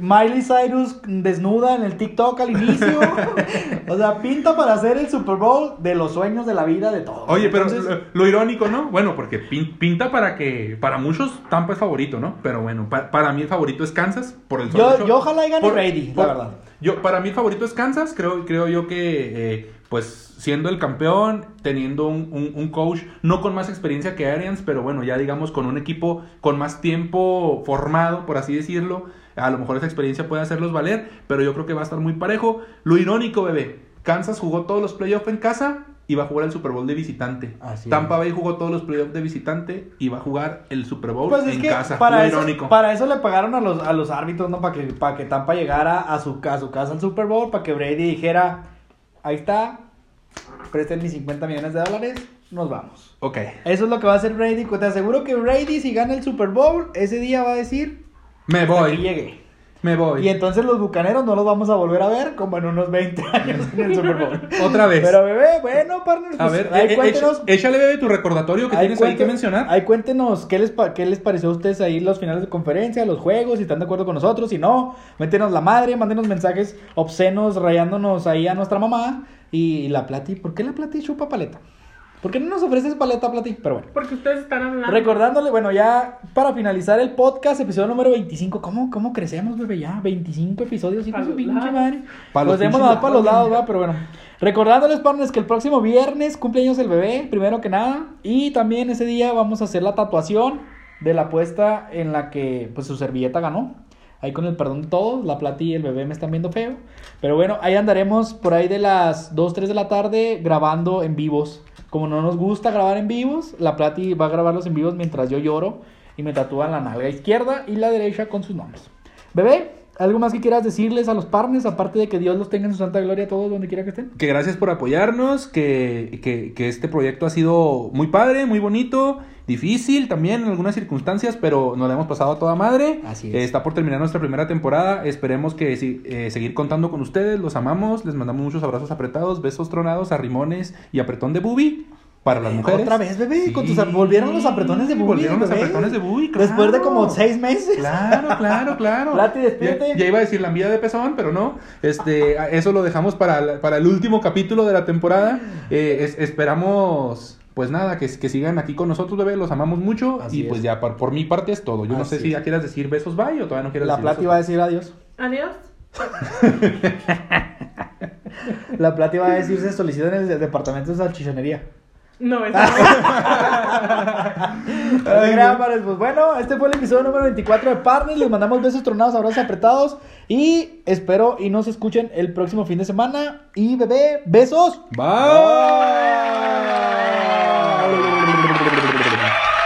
Miley Cyrus desnuda en el TikTok al inicio. (laughs) o sea, pinta para hacer el Super Bowl de los sueños de la vida de todos. Oye, pero Entonces, lo, lo irónico, ¿no? Bueno, porque pin- pinta para que, para muchos Tampa es favorito, ¿no? Pero bueno, pa- para mí el favorito es Kansas, por el solo Yo- hecho- yo ojalá gane por- Brady, la por- verdad. Yo, para mí el favorito es Kansas, creo, creo yo que, eh, pues, siendo el campeón, teniendo un, un- un coach, no con más experiencia que Arians, pero bueno, ya digamos con un equipo con más tiempo formado, por así decirlo, a lo mejor esa experiencia puede hacerlos valer, pero yo creo que va a estar muy parejo. Lo irónico, bebé, Kansas jugó todos los playoffs en casa y va a jugar el Super Bowl de visitante. Así Tampa es. Bay jugó todos los playoffs de visitante y va a jugar el Super Bowl Pues es en que casa. para Lo eso, irónico. para eso le pagaron a los, a los árbitros, ¿no? Para que, para que Tampa llegara a su, a su casa al Super Bowl, para que Brady dijera, ahí está, presten mis 50 millones de dólares, nos vamos. Ok. Eso es lo que va a hacer Brady. Te aseguro que Brady, si gana el Super Bowl, ese día va a decir, Me "Hasta aquí voy. llegué. Me voy. Y entonces los bucaneros no los vamos a volver a ver como en unos 20 (laughs) años en el Super Bowl. Otra vez. Pero bebé, bueno, partners, a pues, ver, ahí eh, eh, cuéntenos. echa- échale, bebé, tu recordatorio que Ahí tienes ahí que mencionar. Ahí cuéntenos qué les, qué les pareció a ustedes ahí los finales de conferencia, los juegos, si están de acuerdo con nosotros, si no, métenos la madre, mándenos mensajes obscenos rayándonos ahí a nuestra mamá y, la Plati, ¿por qué la Plati chupa paleta? ¿Por qué no nos ofreces paleta, Plati? Pero bueno. Porque ustedes están hablando. Recordándole, bueno, ya para finalizar el podcast, episodio número 25. ¿Cómo, cómo crecemos, bebé? Ya, 25 episodios, hijo de su los pinche madre. Los Pues hemos dado para los lados, lados, ¿verdad? Pero bueno. Recordándoles, partners, que el próximo viernes cumpleaños el bebé, primero que nada. Y también ese día vamos a hacer la tatuación de la apuesta en la que pues su servilleta ganó. Ahí con el perdón de todos, la plata y el bebé me están viendo feo. Pero bueno, ahí andaremos por ahí de las 2, 3 de la tarde grabando en vivos. Como no nos gusta grabar en vivos, la Plati va a grabarlos en vivos mientras yo lloro y me tatúan la nalga izquierda y la derecha con sus nombres. Bebé, ¿algo más que quieras decirles a los partners, aparte de que Dios los tenga en su santa gloria a todos donde quiera que estén? Que gracias por apoyarnos, que, que, que este proyecto ha sido muy padre, muy bonito, difícil también en algunas circunstancias, pero nos la hemos pasado a toda madre. Así es. Eh, está por terminar nuestra primera temporada, esperemos que eh, seguir contando con ustedes, los amamos, les mandamos muchos abrazos apretados, besos tronados, arrimones y apretón de bubi para las mujeres. Otra vez, bebé, con tus, volvieron los apretones de Bubi. Volvieron los apretones de Bubi, Después de claro. como seis meses. Claro, claro, claro. Plati, despídete. Ya, ya iba a decir la envidia de pezón, pero no. Este, eso lo dejamos para, para el último capítulo de la temporada. Eh, es- esperamos, pues nada, que, que sigan aquí con nosotros, bebé. Los amamos mucho. Así y pues es. ya, por, por mi parte es todo. Yo no sé si ya quieras decir besos bye o todavía no quieres La decir Plati besos va a decir adiós. Adiós. (laughs) La Plati va a decir se solicita en el departamento de salchichonería. No, (laughs) esa no. Pues bueno, este fue el episodio número 24 de Partners. Les mandamos besos tronados, abrazos apretados. Y espero y nos escuchen el próximo fin de semana. Y bebé, besos. Bye.